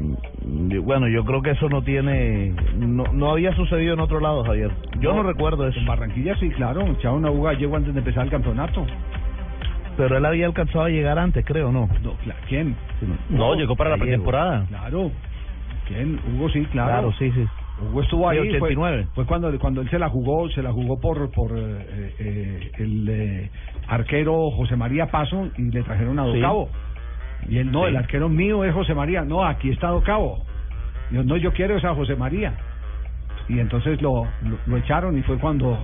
bueno, yo creo que eso no tiene, no, no había sucedido en otro lado, Javier. Yo no, recuerdo eso. En Barranquilla sí, claro, echaron a Hugo Gallego antes de empezar el campeonato. Pero él había alcanzado a llegar antes, creo, ¿no? No, ¿quién? No, llegó para la pretemporada. Claro. ¿Quién? Hugo sí, claro. Claro, sí, sí. Hugo estuvo ahí. Sí, 89. Fue, fue cuando, cuando él se la jugó, se la jugó por, por eh, eh, el eh, arquero José María Paso y le trajeron a Sí. Docabo. Y él, no, Sí. el arquero mío es José María. No, aquí está Docabo. Yo, no, yo quiero es a José María. Y entonces lo, lo, lo echaron y fue cuando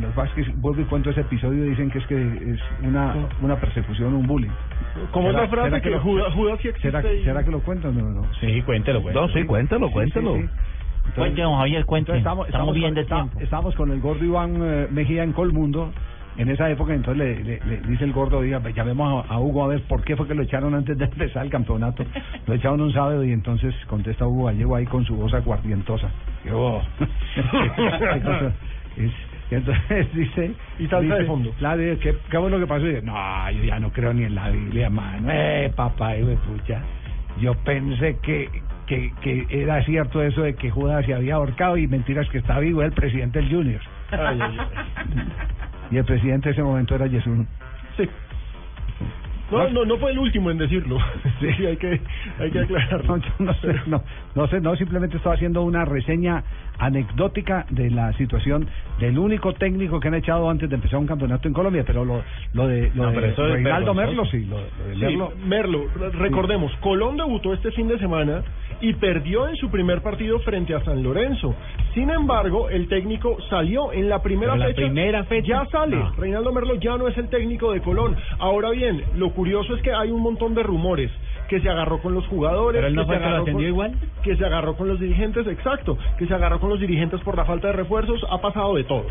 los Vázquez, vuelvo y cuento ese episodio, dicen que es que es una, una persecución, un bullying. ¿Cómo es ¿Será- la frase será que lo- Judas, Judas sí existe? ¿Será, y- ¿Será que lo cuento? No, no. Sí, cuéntelo, No, sí, cuéntalo, cuéntalo. Cuente, don Javier, cuente. Entonces, estamos, Estamos bien con, de está- tiempo. estamos con el gordo Iván eh, Mejía en Colmundo. En esa época, entonces le, le- le dice el gordo, diga, llamemos a, a Hugo a ver por qué fue que lo echaron antes de [laughs] empezar el campeonato. Lo echaron un sábado y entonces contesta Hugo Gallego ahí con su voz aguardientosa. Y, oh. [laughs] Entonces, es- y entonces [laughs] dice... Y dice, de fondo. ¿qué, ¿qué fue lo que pasó? Y dice, no, yo ya no creo ni en la Biblia, mano. Eh, papá, hijo de pucha. Yo pensé que, que, que era cierto eso de que Judas se había ahorcado y mentiras que está vivo, el presidente del Junior. Ay, ay, ay. Y el presidente en ese momento era Jesús. Sí. No, no, no fue el último en decirlo. [laughs] Sí, hay que, hay que aclararlo. No, sé, no, no sé, no, simplemente estaba haciendo una reseña anecdótica de la situación del único técnico que han echado antes de empezar un campeonato en Colombia, pero lo, lo de, lo de Reinaldo. Merlo, sí, lo, lo de Sí, Merlo. Merlo, re- recordemos, Colón debutó este fin de semana y perdió en su primer partido frente a San Lorenzo. Sin embargo, el técnico salió en la primera la fecha. primera fecha. Ya sale. No. Reinaldo Merlo ya no es el técnico de Colón. Ahora bien, lo curioso es que hay un montón de rumores que se agarró con los jugadores, Pero él no que se el que lo agarró atendió con- igual. que se agarró con los dirigentes, exacto, que se agarró con los dirigentes por la falta de refuerzos, ha pasado de todo.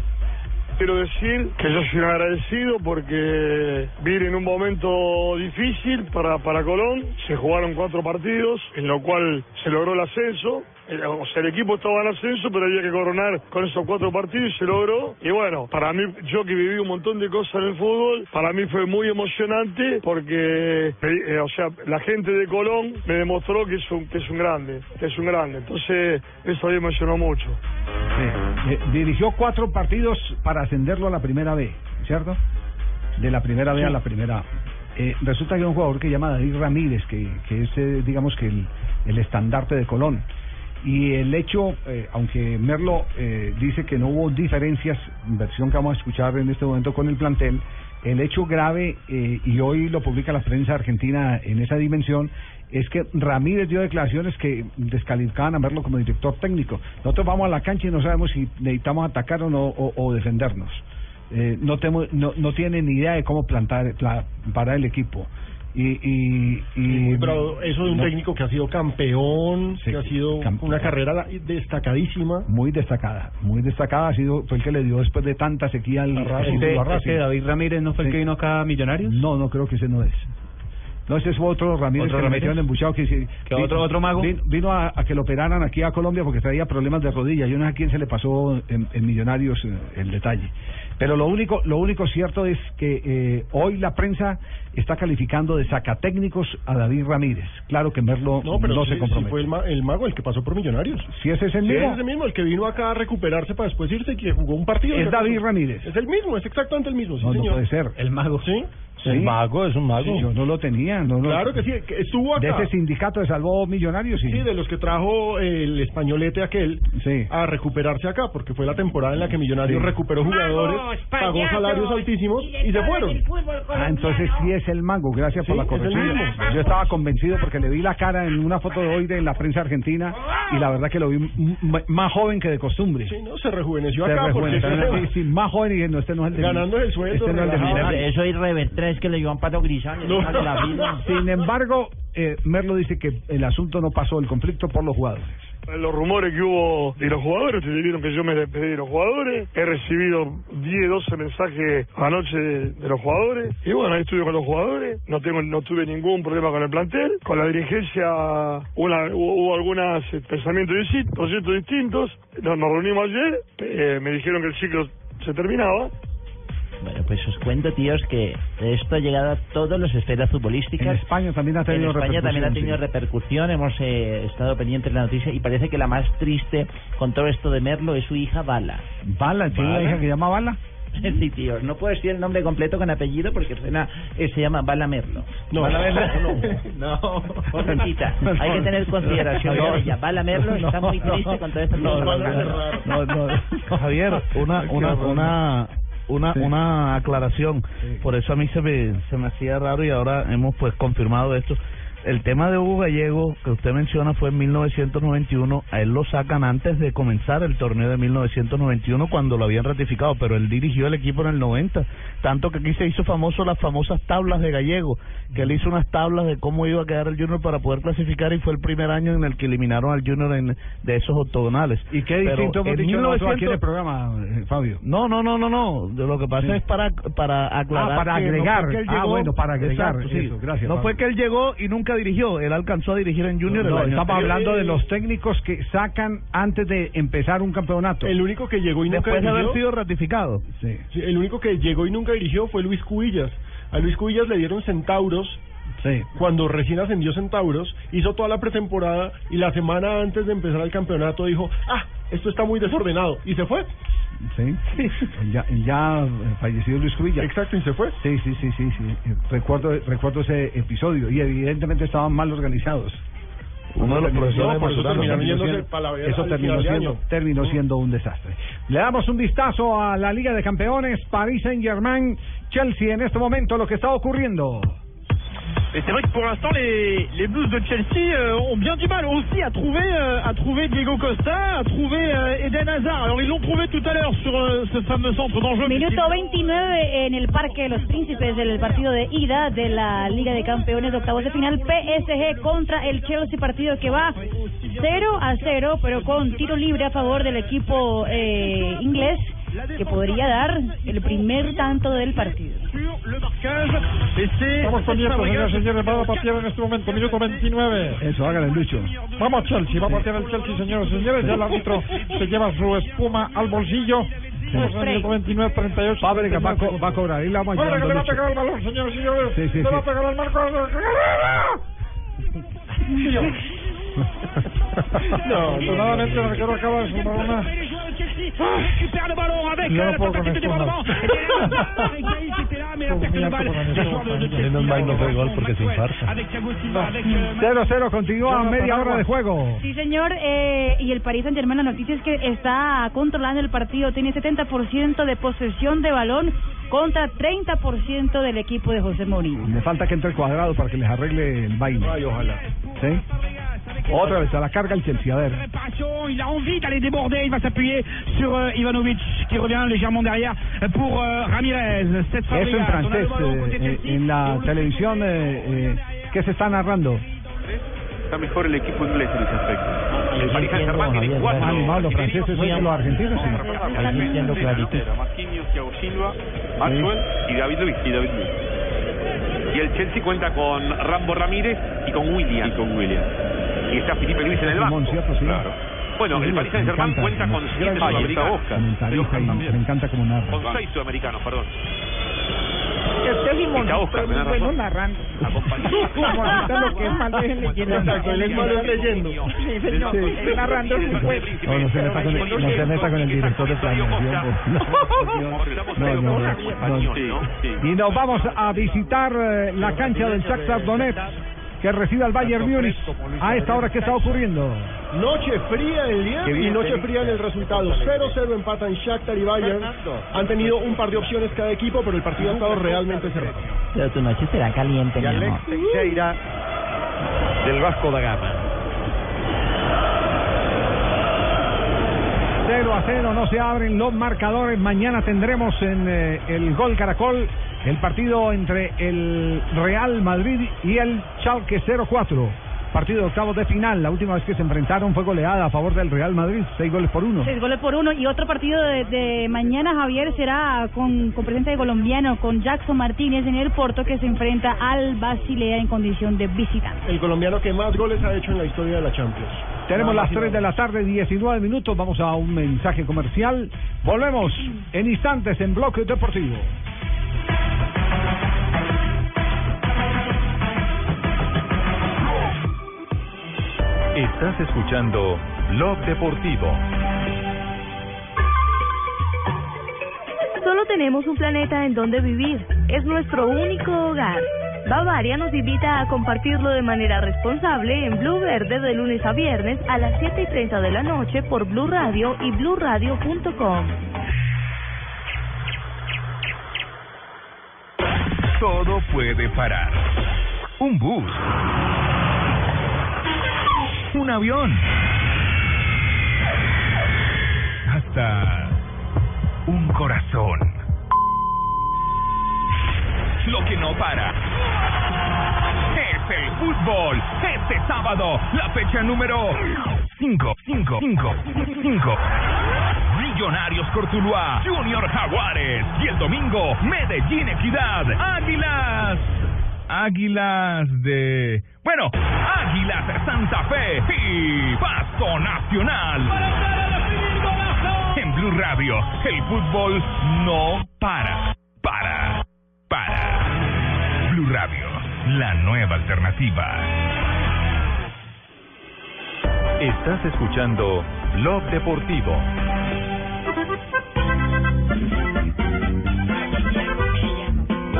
Quiero decir que yo soy un agradecido porque vine en un momento difícil para, para Colón. Se jugaron cuatro partidos, en lo cual se logró el ascenso. Eh, O sea, el equipo estaba en ascenso, pero había que coronar con esos cuatro partidos y se logró. Y bueno, para mí, yo que viví un montón de cosas en el fútbol, para mí fue muy emocionante porque, eh, o sea, la gente de Colón me demostró que es un, que es un grande, que es un grande. Entonces, eso me emocionó mucho. Sí. Eh, dirigió cuatro partidos para ascenderlo a la primera B, ¿cierto? De la primera B a la primera A. Eh, resulta que hay un jugador que se llama David Ramírez, que, que es, eh, digamos, que el, el estandarte de Colón. Y el hecho, eh, aunque Merlo eh, dice que no hubo diferencias, versión que vamos a escuchar en este momento con el plantel, el hecho grave, eh, y hoy lo publica la prensa argentina en esa dimensión, es que Ramírez dio declaraciones que descalificaban a Merlo como director técnico. Nosotros vamos a la cancha y no sabemos si necesitamos atacar o, no, o, o defendernos. Eh, no, temo- no, no tiene ni idea de cómo plantar, pla- parar el equipo. Y, y, y Pero eso de un no- técnico que ha sido campeón, Sí, que ha sido campeón. una carrera destacadísima. muy destacada, muy destacada ha sido fue el que le dio después de tanta sequía al Racing. Este- este David Ramírez no fue el que vino acá a Millonarios. No, no creo que ese no es. No, ese es otro Ramírez ¿Otro que le Ramírez? metieron embuchado que, sí, ¿Que vi- otro- otro mago? Vino, vino a, a que lo operaran aquí a Colombia porque traía problemas de rodilla. Yo no sé a quién se le pasó en, en Millonarios eh, el detalle. Pero lo único, lo único cierto es que eh, hoy la prensa está calificando de sacatécnicos a David Ramírez. Claro que Merlo No, pero se sí, sí compromete. fue el, ma- el mago el que pasó por Millonarios. Si ese es el Sí, mismo. es ese mismo, el que vino acá a recuperarse para después irse y que jugó un partido. Es David Ramírez. Es el mismo, es exactamente el mismo, sí, No, no señor. puede ser. El mago. Sí, Sí. El mago es un mago. Sí, yo no lo tenía. No, lo- claro que sí, que estuvo De acá. ese sindicato de salvó millonarios, sí. Sí, de los que trajo el españolete aquel Sí. a recuperarse acá, porque fue la temporada en la que Millonarios Sí. recuperó jugadores, Magos, pagó salarios altísimos y se fueron. Ah, entonces sí es el mago, gracias por la es corrección. Yo estaba convencido porque le vi la cara en una foto de hoy de en la prensa argentina y la verdad que lo vi más joven que de costumbre. Sí, no, se rejuveneció Se acá porque rejuveneció, sí, sí, más joven y dije, no, este no es el de Ganando el sueldo, Este no es el de. Eso es Rever 3 que le dio a un pato grisán. No. [laughs] Sin embargo, eh, Merlo dice que el asunto no pasó, el conflicto por los jugadores. Los rumores que hubo de los jugadores, ustedes vieron que yo me despedí de los jugadores, he recibido 10, 12 mensajes anoche de, de los jugadores, y bueno, ahí estuve con los jugadores, no tengo no tuve ningún problema con el plantel, con la dirigencia una, hubo, hubo algunos eh, pensamientos distintos, proyectos distintos, nos, nos reunimos ayer, eh, me dijeron que el ciclo se terminaba, Bueno, pues os cuento, tíos, que esto ha llegado a todas las esferas futbolísticas. En España también ha tenido En España también ha repercusión, tenido sí. repercusión, hemos eh, estado pendientes de la noticia y parece que la más triste con todo esto de Merlo es su hija Bala. Bala, ¿tiene una hija que se llama Bala? [laughs] Sí, tío, no puedo decir el nombre completo con apellido porque suena, eh, se llama Bala Merlo. No, Bala Merlo, [laughs] [laughs] no. no, pobrecita, hay que tener consideración No, de ella. Bala Merlo está muy no, triste con todo esto. no, no, no, no, no. Javier, una una una una Sí. una aclaración. Por eso a mí se me se me hacía raro y ahora hemos pues confirmado esto. El tema de Hugo Gallego que usted menciona fue en 1991, a él lo sacan antes de comenzar el torneo de 1991 cuando lo habían ratificado, pero él dirigió el equipo en el 90, tanto que aquí se hizo famoso las famosas tablas de Gallego, que él hizo unas tablas de cómo iba a quedar el Junior para poder clasificar y fue el primer año en el que eliminaron al Junior en, de esos octogonales. ¿Y qué distinto hemos en dicho nosotros 1900 aquí en el programa, eh, Fabio? no, no, no, no, no. Lo que pasa Sí. es para para aclarar. Ah, para no fue agregar. él Ah, bueno, para agregar. Exacto, sí. Eso, gracias, No fue que él llegó y nunca dirigió. Él alcanzó a dirigir en Junior. el No, año estamos anterior. hablando de los técnicos que sacan antes de empezar un campeonato. El único que llegó y nunca Después de haber dirigió, sido ratificado. Sí. sí, el único que llegó y nunca dirigió fue Luis Cubillas. A Luis Cubillas le dieron centauros Sí. cuando recién ascendió Centauros, hizo toda la pretemporada y la semana antes de empezar el campeonato dijo, ah, esto está muy desordenado, y se fue. Sí. Ya, ya eh, fallecido Luis Cubilla. Exacto, y se fue. Sí, sí, sí, sí, sí. Eh, Recuerdo, recuerdo ese episodio y evidentemente estaban mal organizados. Uno de los profesores no, por eso terminó siendo- terminó de siendo, año. terminó siendo un desastre. Le damos un vistazo a la Liga de Campeones, Paris Saint-Germain, Chelsea en este momento, lo que está ocurriendo. Et c'est vrai que pour l'instant, les, les Blues de Chelsea euh, ont bien du mal aussi à trouver, euh, à trouver Diego Costa, à trouver euh, Eden Hazard. Alors ils l'ont trouvé tout à l'heure sur ce fameux centre d'enjeu. Minuto 29 en el Parque de los Príncipes del partido de ida de la Liga de Campeones de octavos de final PSG contra el Chelsea partido que va 0 a 0 pero con tiro libre a favor del equipo eh, inglés que podría dar el primer tanto del partido. Estamos pendientes, señores y señores. Va a partir en este momento, minuto 29. Eso, hágale, Lucho. Vamos Chelsea, va a partir el Chelsea, señores y señores. Ya el árbitro se lleva su espuma al bolsillo. Estamos en el minuto 29, 38. Fábrica va, a va a cobrar. Ahí la vamos Fábrica le va a pegar el balón, señores y señores. Sí, sí, le sí. va a pegar al marco. [laughs] [laughs] No, afortunadamente el arquero acaba de sumar una. Récupère le ballon avec la tentative de Chelsea. Menos mal no fue gol porque se infarta. Avec Thiago Silva, avec euh, 0-0, continúa media hora de juego. Sí, señor, eh, y el Paris Saint-Germain, la noticia es que está controlando el partido, tiene 70% de posesión de balón contra 30% del equipo de José Mourinho. Le falta que entre cuadrado para que les arregle el baile. Ay, ojalá. ¿Sí? Otra vez a la carga el Chelsea, a ver. il a envie d'aller déborder, il va s'appuyer sur euh, Ivanovic qui revient légèrement derrière pour euh, Ramirez. Cette Eso en francés, eh, en la televisión, eh, eh, ¿qué se está narrando? Está mejor el equipo inglés en ese aspecto. El Paris Saint-Germain tiene cuatro. ¿han animado los franceses y los argentinos? Sí. Ahí entiendo clarito. Marquinhos, Thiago Silva, Maxwell y David Luiz. Y David Luiz. Y el Chelsea cuenta con Rambo Ramírez y con William. Y con William. Y está Felipe Luis en el banco. ¿cierto? Sí. Claro. Bueno, el Paris me Saint-Germain encanta, cuenta con siete sudamericanos. Me encanta como narra. Con seis sudamericanos, perdón. Bueno razón. narrando. Acompañado. [laughs] Como ahorita lo que es malo es leyendo. Exacto, él es malo es leyendo. Sí, señor, es narrando su juego. No, no se meta con el, no se meta con el director de planeación. por- No, no, no, no, no. Y nos vamos a visitar eh, la cancha del Shakhtar Donetsk que recibe al Bayern Múnich. A esta hora, ¿qué está ocurriendo? Noche fría en Qué y noche fría en el resultado. 0-0 empatan Shakhtar y Bayern. Han tenido un par de opciones cada equipo, pero el partido ha estado realmente cerrado. Pero tu noche será caliente, Y mi Alex amor. Teixeira del Vasco da Gama. 0 a 0, no se abren los marcadores. Mañana tendremos en eh, el Gol Caracol el partido entre el Real Madrid y el Schalke 04. Partido de octavos de final. La última vez que se enfrentaron fue goleada a favor del Real Madrid, seis goles por uno. Seis goles por uno y otro partido de, de mañana, Javier, será con, con presencia de colombiano, con Jackson Martínez en el Porto que se enfrenta al Basilea en condición de visitante. El colombiano que más goles ha hecho en la historia de la Champions. Tenemos Nada las más y 3 de la tarde, 19 minutos. Vamos a un mensaje comercial. Volvemos en instantes en Bloque Deportivo. Estás escuchando Blog Deportivo. Solo tenemos un planeta en donde vivir. Es nuestro único hogar. Bavaria nos invita a compartirlo de manera responsable en Blue Verde de lunes a viernes a las 7 y 30 de la noche por Blue Radio y bluradio.com. Todo puede parar. Un bus un avión, hasta un corazón. Lo que no para es el fútbol. Este sábado, la fecha número 5, 5, 5, 5. Millonarios Cortuluá, Junior Jaguares. Y el domingo, Medellín Equidad, Águilas. Águilas de... Bueno, Águilas de Santa Fe y Pasto Nacional. En Blue Radio, el fútbol no para, para, para. Blue Radio, la nueva alternativa. Estás escuchando Blog Deportivo.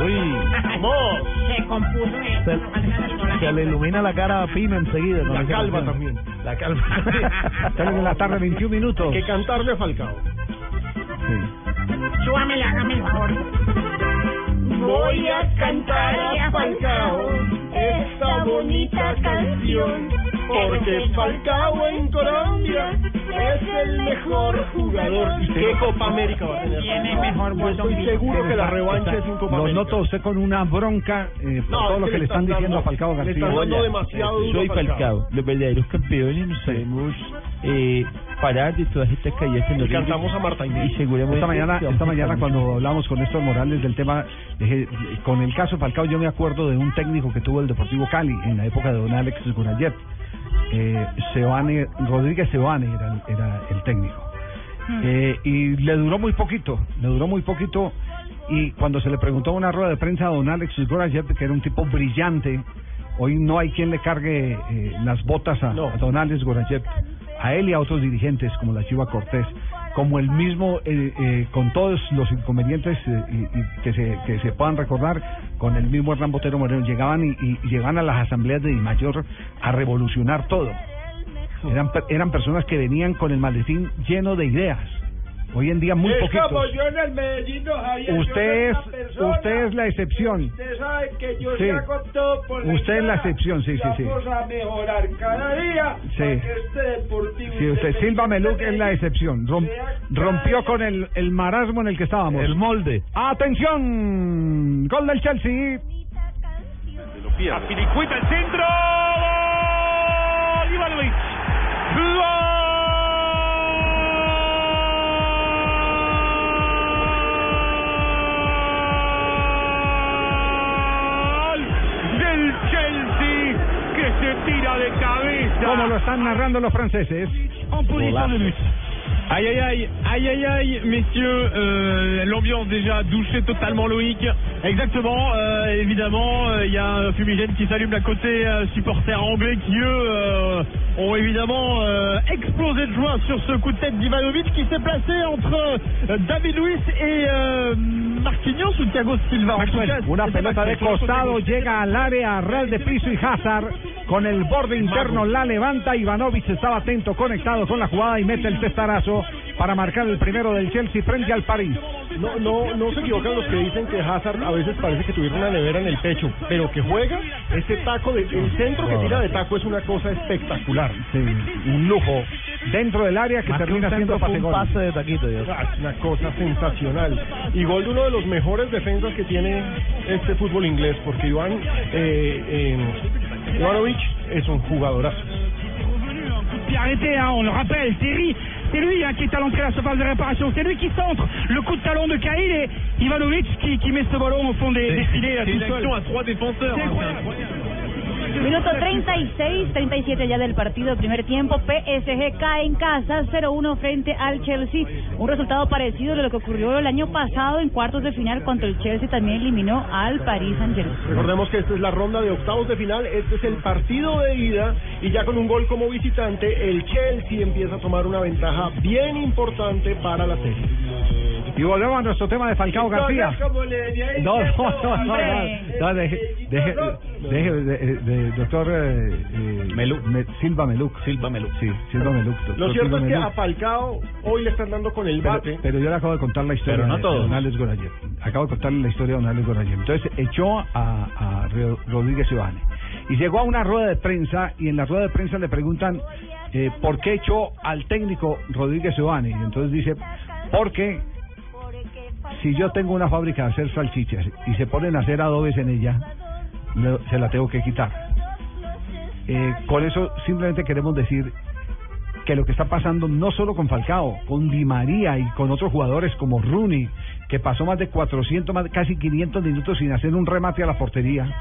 Uy, [laughs] Se compuso esto. Se, le ilumina la cara a Pino enseguida. con La calva canción. también. La calva. [laughs] Tres de la tarde, 21 minutos. Que cantarle a Falcao. Súbamela, hágame el favor. Voy a cantar a Falcao esta bonita canción Porque Falcao en Colombia es el mejor jugador. ¿Y qué Copa América va a tener? Tiene mejor Yo estoy seguro que la revancha es en Copa Lo América. noto usted con una bronca eh, por No, todo es lo que que le están diciendo a Falcao García. dando demasiado duro Soy Falcao. Los verdaderos campeones nos sabemos eh, parar de todas estas caídas rindes. cantamos a Marta Inés. Y seguramente Esta mañana, esta mañana cuando hablamos con Néstor Morales del tema, con el caso Falcao, yo me acuerdo de un técnico que tuvo el Deportivo Cali en la época de don Alex Gurayet. Eh, Rodríguez Sebane era, el- era el técnico. Eh, y le duró muy poquito, le duró muy poquito. Y cuando se le preguntó en una rueda de prensa a don Alex Gurayet, que era un tipo brillante, hoy no hay quien le cargue eh, las botas a, a don Alex Gurayet, a él y a otros dirigentes como la Chiva Cortés, como el mismo, eh, eh, con todos los inconvenientes eh, y, que, se, que se puedan recordar, con el mismo Hernán Botero Moreno, llegaban y, y llegaban a las asambleas de Dimayor a revolucionar todo. Eran, eran personas que venían con el maletín lleno de ideas. Hoy en día muy es poquitos. como yo en el Medellín, Javier. yo Usted soy es, persona usted es la excepción. Usted sabe que yo Sí. saco todo por Usted es la excepción, sí, sí, sí. Vamos a mejorar cada día Sí. para que este deportivo... Sí, usted, Silva Meluc es la excepción. Rom- rompió con el, el marasmo en el que estábamos. El molde. ¡Atención! Gol del Chelsea. Apilicueta el centro. ¡Gol! ¡Gol! Tira de cabeza. Como lo están narrando los franceses? En position de but. Aïe aïe aïe, aïe aïe aïe, messieurs, euh, l'ambiance déjà douchée totalement Loïc. Exactement, euh, évidemment, euh, il y a un fumigène qui s'allume à côté euh, supporters anglais qui eux euh, ont évidemment euh, explosé de joie sur ce coup de tête d'Ivanovic qui s'est placé entre euh, David Luiz et euh, Marquinhos ou Thiago Silva. En tout cas, Una pelota de costado llega al área, a ras de piso y Hazard con el borde interno la levanta. Ivanovic estaba atento, conectado con la jugada y mete el testarazo para marcar el primero del Chelsea frente al París. No, no, no se equivocan los que dicen que Hazard a veces parece que tuviera una nevera en el pecho, pero que juega, ese taco, de, el centro que tira de taco es una cosa espectacular. Sí, un lujo dentro del área que Más que termina un siendo pase un pase de taquito, Ah, es una cosa sensacional. Y gol de uno de los mejores defensas que tiene este fútbol inglés, porque Iván eh, eh, Ivanovic es un jugadorazo. Puis arrêté, hein, on le rappelle, Terry, c'est lui hein, qui est à l'entrée de la surface de réparation, c'est lui qui centre le coup de talon de Cahill et Ivanovic qui, qui met ce ballon au fond des, des filets là, C'est tout une seul. action à trois défenseurs. Hein. Minuto 36, 37 ya del partido, primer tiempo. PSG cae en casa 0-1 frente al Chelsea. Un resultado parecido de lo que ocurrió el año pasado en cuartos de final cuando el Chelsea también eliminó al Paris Saint-Germain. Recordemos que esta es la ronda de octavos de final, este es el partido de ida y ya con un gol como visitante el Chelsea empieza a tomar una ventaja bien importante para la serie. Y volvemos a nuestro tema de Falcao García. No, no, no, no, no, hombre. no, deje, doctor eh, eh, Silva Meluc. Silva Meluc. Sí, Silva Meluc. doctor Lo cierto Silva es que Meluc. a Falcao hoy le están dando con el Pero, bate. pero yo le acabo de contar la historia Pero no de, todos. de don Alex Gorayev. Acabo de contarle la historia de don Alex Gorayev. Entonces echó a, a Ro- Rodríguez Ivane. Y llegó a una rueda de prensa y en la rueda de prensa le preguntan eh, por qué echó al técnico Rodríguez Giovanni. Y entonces dice, porque si yo tengo una fábrica de hacer salchichas y se ponen a hacer adobes en ella, me- se la tengo que quitar. Eh, con eso simplemente queremos decir que lo que está pasando no solo con Falcao, con Di María y con otros jugadores como Rooney, que pasó más de 400, más, casi 500 minutos sin hacer un remate a la portería,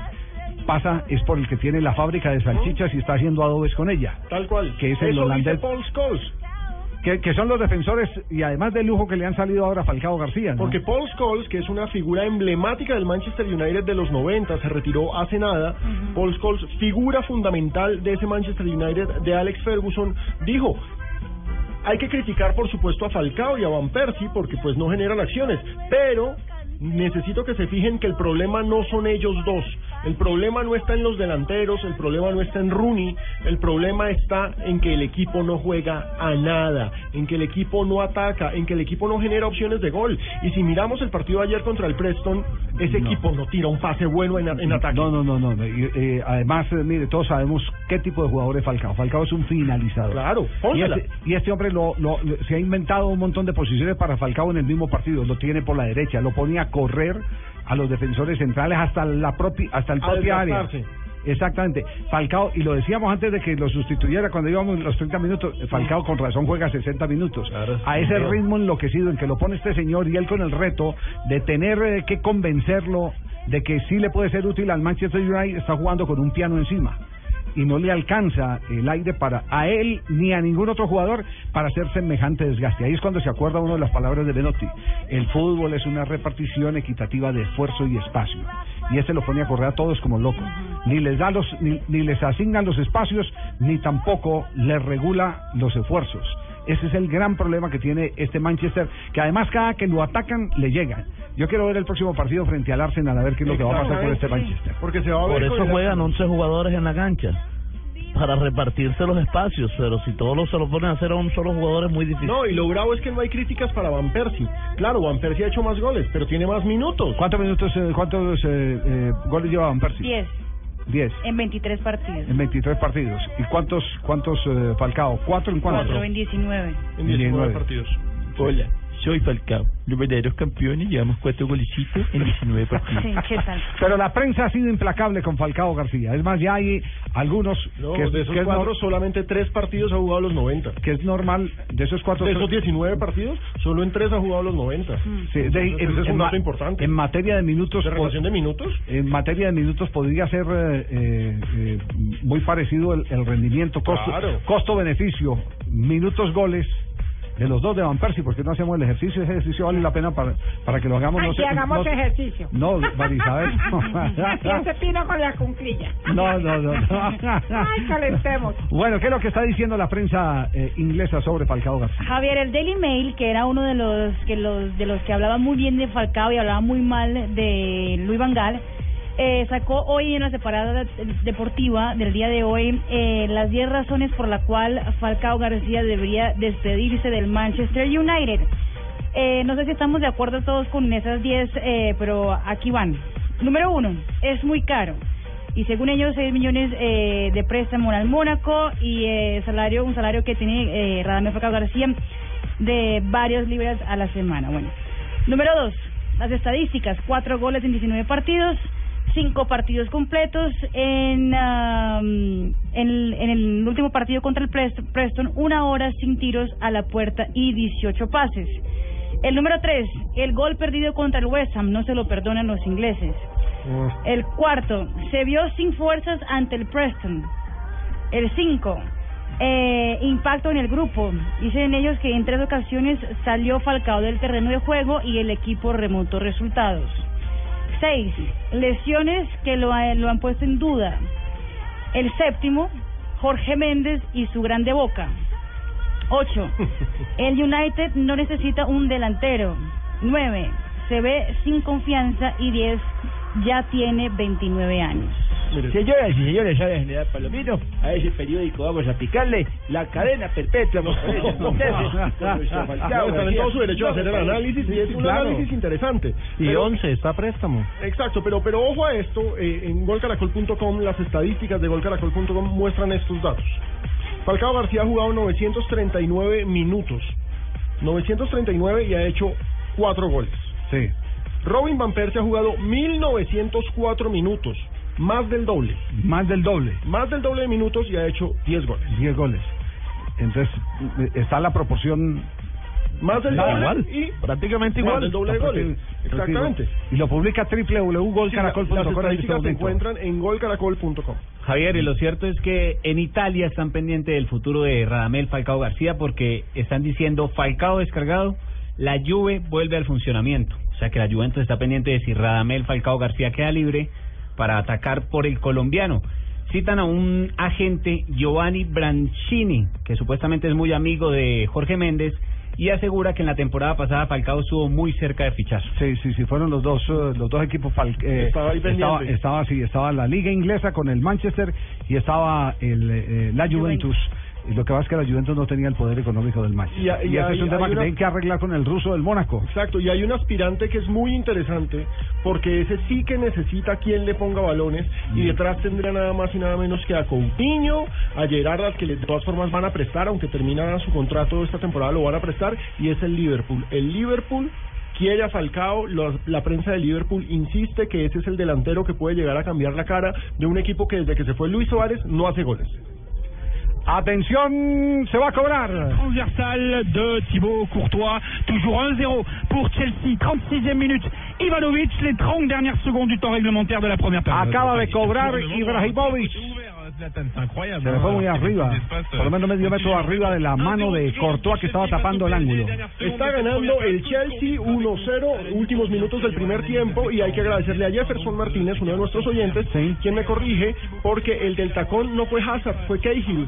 pasa es por el que tiene la fábrica de salchichas y está haciendo adobes con ella. Tal cual. Que es el Eso holandés. Paul Scholes. Que, que son los defensores y además del lujo que le han salido ahora a Falcao García. ¿no? Porque Paul Scholes, que es una figura emblemática del Manchester United de los 90, se retiró hace nada. Paul Scholes, figura fundamental de ese Manchester United de Alex Ferguson, dijo, hay que criticar por supuesto a Falcao y a Van Persie porque pues no generan acciones, pero necesito que se fijen que el problema no son ellos dos. El problema no está en los delanteros, el problema no está en Rooney, el problema está en que el equipo no juega a nada, en que el equipo no ataca, en que el equipo no genera opciones de gol. Y si miramos el partido de ayer contra el Preston, ese equipo no tira un pase bueno en, en ataque. No, no, no, no. no. Y, eh, además, eh, mire, todos sabemos qué tipo de jugador es Falcao. Falcao es un finalizador. Claro, y este, y este hombre lo, lo- lo- se ha inventado un montón de posiciones para Falcao en el mismo partido. Lo tiene por la derecha, lo ponía correr a los defensores centrales hasta la propia, hasta el propia área. Exactamente. Falcao, y lo decíamos antes de que lo sustituyera cuando íbamos los 30 minutos, Falcao con razón juega 60 minutos. a ese Claro. ritmo enloquecido en que lo pone este señor y él con el reto de tener eh, que convencerlo de que sí le puede ser útil al Manchester United, está jugando con un piano encima. Y no le alcanza el aire para a él ni a ningún otro jugador para hacer semejante desgaste. Ahí es cuando se acuerda uno de las palabras de Benotti. El fútbol es una repartición equitativa de esfuerzo y espacio. Y este lo pone a correr a todos como locos. Ni les da los, ni, ni les asignan los espacios, ni tampoco les regula los esfuerzos. Ese es el gran problema que tiene este Manchester, que además cada que lo atacan le llegan. Yo quiero ver el próximo partido frente al Arsenal a ver qué es lo que va a pasar con este Manchester. Porque se va a Por eso juegan 11 jugadores en la cancha. Para repartirse los espacios, pero si todos los se lo ponen a hacer a un solo jugador es muy difícil. No, y lo bravo es que no hay críticas para Van Persie. Claro, Van Persie ha hecho más goles, pero tiene más minutos. ¿Cuántos minutos, eh, cuántos eh, eh, goles lleva Van Persie? 10 10 en 23 partidos. en 23 partidos. ¿Y cuántos cuántos eh, Falcao? ¿Cuatro en cuántos? 4 en 19. En 19 partidos. Hola, soy Falcao. Los verdaderos campeones llevamos cuatro golecitos en 19 partidos. Sí, ¿qué tal? Pero la prensa ha sido implacable con Falcao García. Es más, ya hay algunos No, que, es- de esos que es cuatro, nor- solamente tres partidos ha jugado los 90. que es normal, de esos cuatro... De esos 19 partidos, solo en tres ha jugado los 90. Sí, de- Entonces, en, ese es en un ma- dato importante. en materia de minutos... ¿De relación de minutos? En materia de minutos podría ser eh, eh, muy parecido el, el rendimiento, Claro. costo-beneficio, minutos-goles de los dos de Van Persie, porque no hacemos el ejercicio, ese ejercicio vale la pena para, para que lo hagamos. Ay, no que hagamos no- ejercicio. No, Marisabel. Así [laughs] ese pino con la cunclilla. No, no, no. no. Ay, calentemos. Bueno, ¿qué es lo que está diciendo la prensa eh, inglesa sobre Falcao García? Javier, el Daily Mail, que era uno de los que los de los que hablaba muy bien de Falcao y hablaba muy mal de Luis Van Gaal, eh, sacó hoy en la separada deportiva del día de hoy eh, las 10 razones por la cual Falcao García debería despedirse del Manchester United. Eh, no sé si estamos de acuerdo todos con esas 10, eh, pero aquí van. Número uno, es muy caro. Y según ellos, 6 millones eh, de préstamo al Mónaco y eh, salario un salario que tiene Radamel Falcao García de varios libras a la semana. Bueno, número dos, las estadísticas: cuatro goles en 19 partidos, cinco partidos completos. En, am, en, el- en el último partido contra el Prest- Preston, una hora sin tiros a la puerta y 18 pases. El número tres, el gol perdido contra el West Ham, no se lo perdonan los ingleses. El cuarto, se vio sin fuerzas ante el Preston. El cinco, eh, impacto en el grupo. Dicen ellos que en tres ocasiones salió Falcao del terreno de juego y el equipo remontó resultados. Seis, lesiones que lo, ha- lo han puesto en duda. El séptimo, Jorge Méndez y su grande boca. Ocho, [laughs] el United no necesita un delantero. Nueve, se ve sin confianza y diez, ya tiene 29 años. Señoras y señores, ahora General Palomino, a ese periódico vamos a picarle la cadena perpetua. [laughs] están en todo su derecho a hacer el No, análisis y es un claro. análisis interesante. Y Pero- 11 está a préstamo. Exacto, pero pero ojo a esto, eh, en golcaracol.com las estadísticas de golcaracol.com muestran estos datos. Falcao García ha jugado 939 minutos. 939 y ha hecho 4 goles. Sí. Robin Van Persie ha jugado 1904 minutos, más del doble. Más del doble. Más del doble de minutos y ha hecho 10 goles. 10 goles. Entonces, está la proporción. Más del doble igual. y Prácticamente más igual. del doble de goles. Exactamente. Y lo publica las www.golcaracol.com. este estadísticas se encuentran en golcaracol.com. Javier, y lo cierto es que en Italia están pendientes del futuro de Radamel Falcao García porque están diciendo Falcao descargado, la Juve vuelve al funcionamiento. O sea que la Juventus está pendiente de si Radamel Falcao García queda libre para atacar por el colombiano. Citan a un agente, Giovanni Branchini, que supuestamente es muy amigo de Jorge Méndez, y asegura que en la temporada pasada Falcao estuvo muy cerca de fichar. Sí, sí, sí, fueron los dos, eh, los dos equipos. fal- eh, Estaba ahí estaba, estaba, sí, estaba la liga inglesa con el Manchester y estaba el, eh, la Juventus. Y lo que pasa es que la Juventus no tenía el poder económico del Manchester. Y a- y ese es un tema que una- tienen que arreglar con el ruso del Mónaco. Exacto, y hay un aspirante que es muy interesante porque ese sí que necesita quien le ponga balones y detrás tendrá nada más y nada menos que a Coutinho, a Gerardas que de todas formas van a prestar, aunque termina su contrato esta temporada lo van a prestar y es el Liverpool. El Liverpool quiere a Falcao, los- la prensa de Liverpool insiste que ese es el delantero que puede llegar a cambiar la cara de un equipo que desde que se fue Luis Suárez no hace goles. Atención, se va a cobrar. Transversal de Thibaut Courtois, toujours 1-0 pour Chelsea, 36e minute. Ivanovic, les 30 dernières secondes du temps réglementaire de la première période. Acaba de cobrar Ibrahimovic. Se le fue muy arriba, por lo menos medio metro arriba de la mano de Courtois que estaba tapando el ángulo. Está ganando el Chelsea 1-0, últimos minutos del primer tiempo, y hay que agradecerle a Jefferson Martínez, uno de nuestros oyentes, quien me corrige, porque el del tacón no fue Hazard, fue Cahill.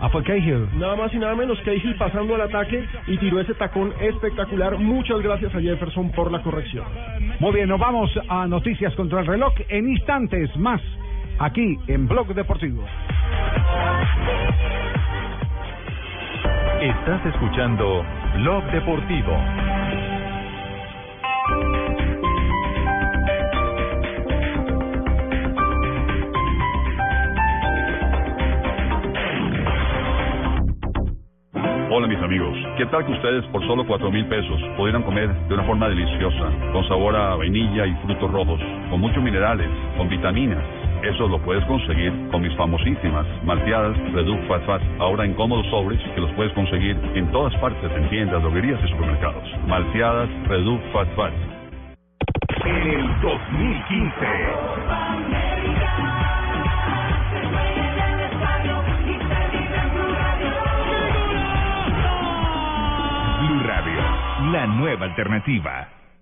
Ah, fue Cahill. Nada más y nada menos, Cahill pasando al ataque y tiró ese tacón espectacular. Muchas gracias a Jefferson por la corrección. Muy bien, nos vamos a noticias contra el reloj en instantes más aquí en Blog Deportivo. Estás escuchando Blog Deportivo. Hola mis amigos, ¿qué tal que ustedes por solo cuatro mil pesos pudieran comer de una forma deliciosa, con sabor a vainilla y frutos rojos, con muchos minerales, con vitaminas? Eso lo puedes conseguir con mis famosísimas malteadas Reduc Fat Fat, ahora en cómodos sobres que los puedes conseguir en todas partes, en tiendas, droguerías y supermercados. Malteadas Reduc Fat Fat. En el 2015. Blue Radio, la nueva alternativa.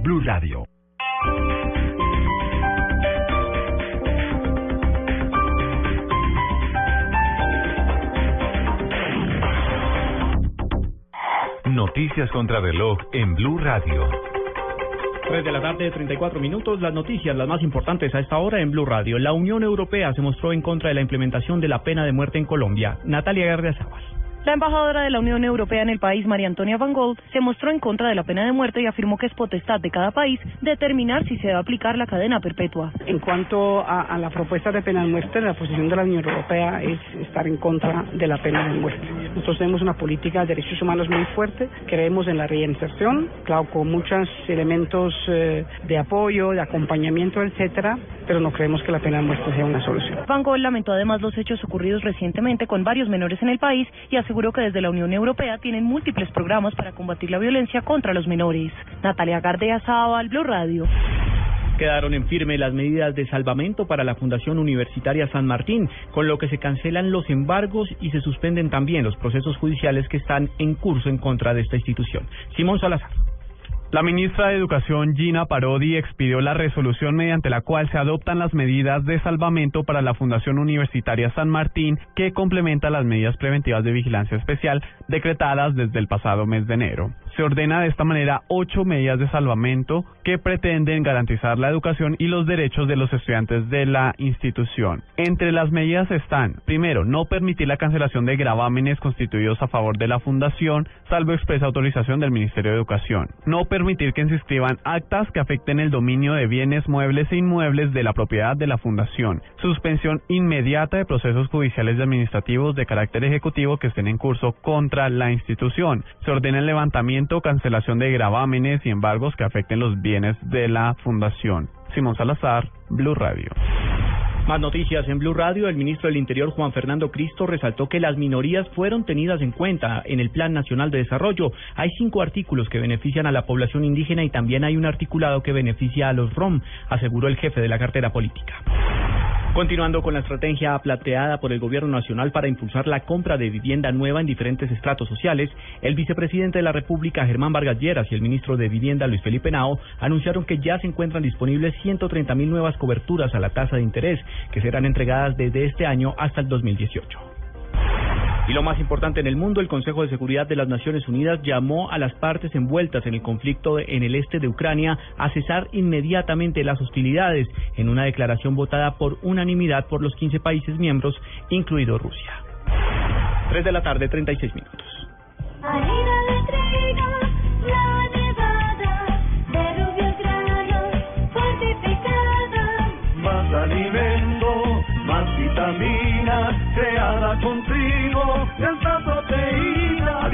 Blue Radio. Noticias contra reloj en Blue Radio. 3 de la tarde, 34 minutos. Las noticias, las más importantes a esta hora en Blue Radio. La Unión Europea se mostró en contra de la implementación de la pena de muerte en Colombia. Natalia Gardiazabal. La embajadora de la Unión Europea en el país, María Antonia Van Gold, se mostró en contra de la pena de muerte y afirmó que es potestad de cada país determinar si se debe aplicar la cadena perpetua. En cuanto a, a la propuesta de pena de muerte, la posición de la Unión Europea es estar en contra de la pena de muerte. Nosotros tenemos una política de derechos humanos muy fuerte, creemos en la reinserción, claro, con muchos elementos eh, de apoyo, de acompañamiento, etcétera, pero no creemos que la pena de muerte sea una solución. Van Gogh lamentó además los hechos ocurridos recientemente con varios menores en el país y aseguró que desde la Unión Europea tienen múltiples programas para combatir la violencia contra los menores. Natalia Gardea Sábal, Blue Radio. Quedaron en firme las medidas de salvamento para la Fundación Universitaria San Martín, con lo que se cancelan los embargos y se suspenden también los procesos judiciales que están en curso en contra de esta institución. Simón Salazar. La ministra de Educación, Gina Parodi, expidió la resolución mediante la cual se adoptan las medidas de salvamento para la Fundación Universitaria San Martín, que complementa las medidas preventivas de vigilancia especial decretadas desde el pasado mes de enero. Se ordena de esta manera ocho medidas de salvamento que pretenden garantizar la educación y los derechos de los estudiantes de la institución. Entre las medidas están, primero, no permitir la cancelación de gravámenes constituidos a favor de la fundación, salvo expresa autorización del Ministerio de Educación. No permitir que se inscriban actas que afecten el dominio de bienes muebles e inmuebles de la propiedad de la fundación. Suspensión inmediata de procesos judiciales y administrativos de carácter ejecutivo que estén en curso contra la institución. Se ordena el levantamiento cancelación de gravámenes y embargos que afecten los bienes de la fundación. Simón Salazar, Blue Radio. Más noticias en Blue Radio. El ministro del Interior, Juan Fernando Cristo, resaltó que las minorías fueron tenidas en cuenta en el Plan Nacional de Desarrollo. Hay cinco artículos que benefician a la población indígena y también hay un articulado que beneficia a los ROM, aseguró el jefe de la cartera política. Continuando con la estrategia plateada por el Gobierno Nacional para impulsar la compra de vivienda nueva en diferentes estratos sociales, el vicepresidente de la República, Germán Vargas Lleras, y el ministro de Vivienda, Luis Felipe Nao, anunciaron que ya se encuentran disponibles 130 mil nuevas coberturas a la tasa de interés, que serán entregadas desde este año hasta el 2018. Y lo más importante en el mundo, el Consejo de Seguridad de las Naciones Unidas llamó a las partes envueltas en el conflicto en el este de Ucrania a cesar inmediatamente las hostilidades en una declaración votada por unanimidad por los 15 países miembros, incluido Rusia. 3 de la tarde, 36 minutos.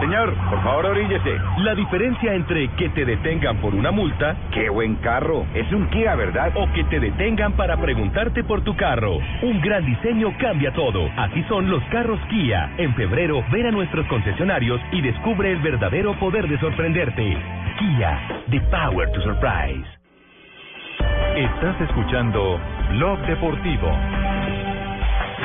Señor, por favor oríllese. La diferencia entre que te detengan por una multa, qué buen carro, es un Kia, ¿verdad? O que te detengan para preguntarte por tu carro. Un gran diseño cambia todo. Así son los carros Kia. En febrero, ven a nuestros concesionarios y descubre el verdadero poder de sorprenderte. Kia, the power to surprise. Estás escuchando Blog Deportivo.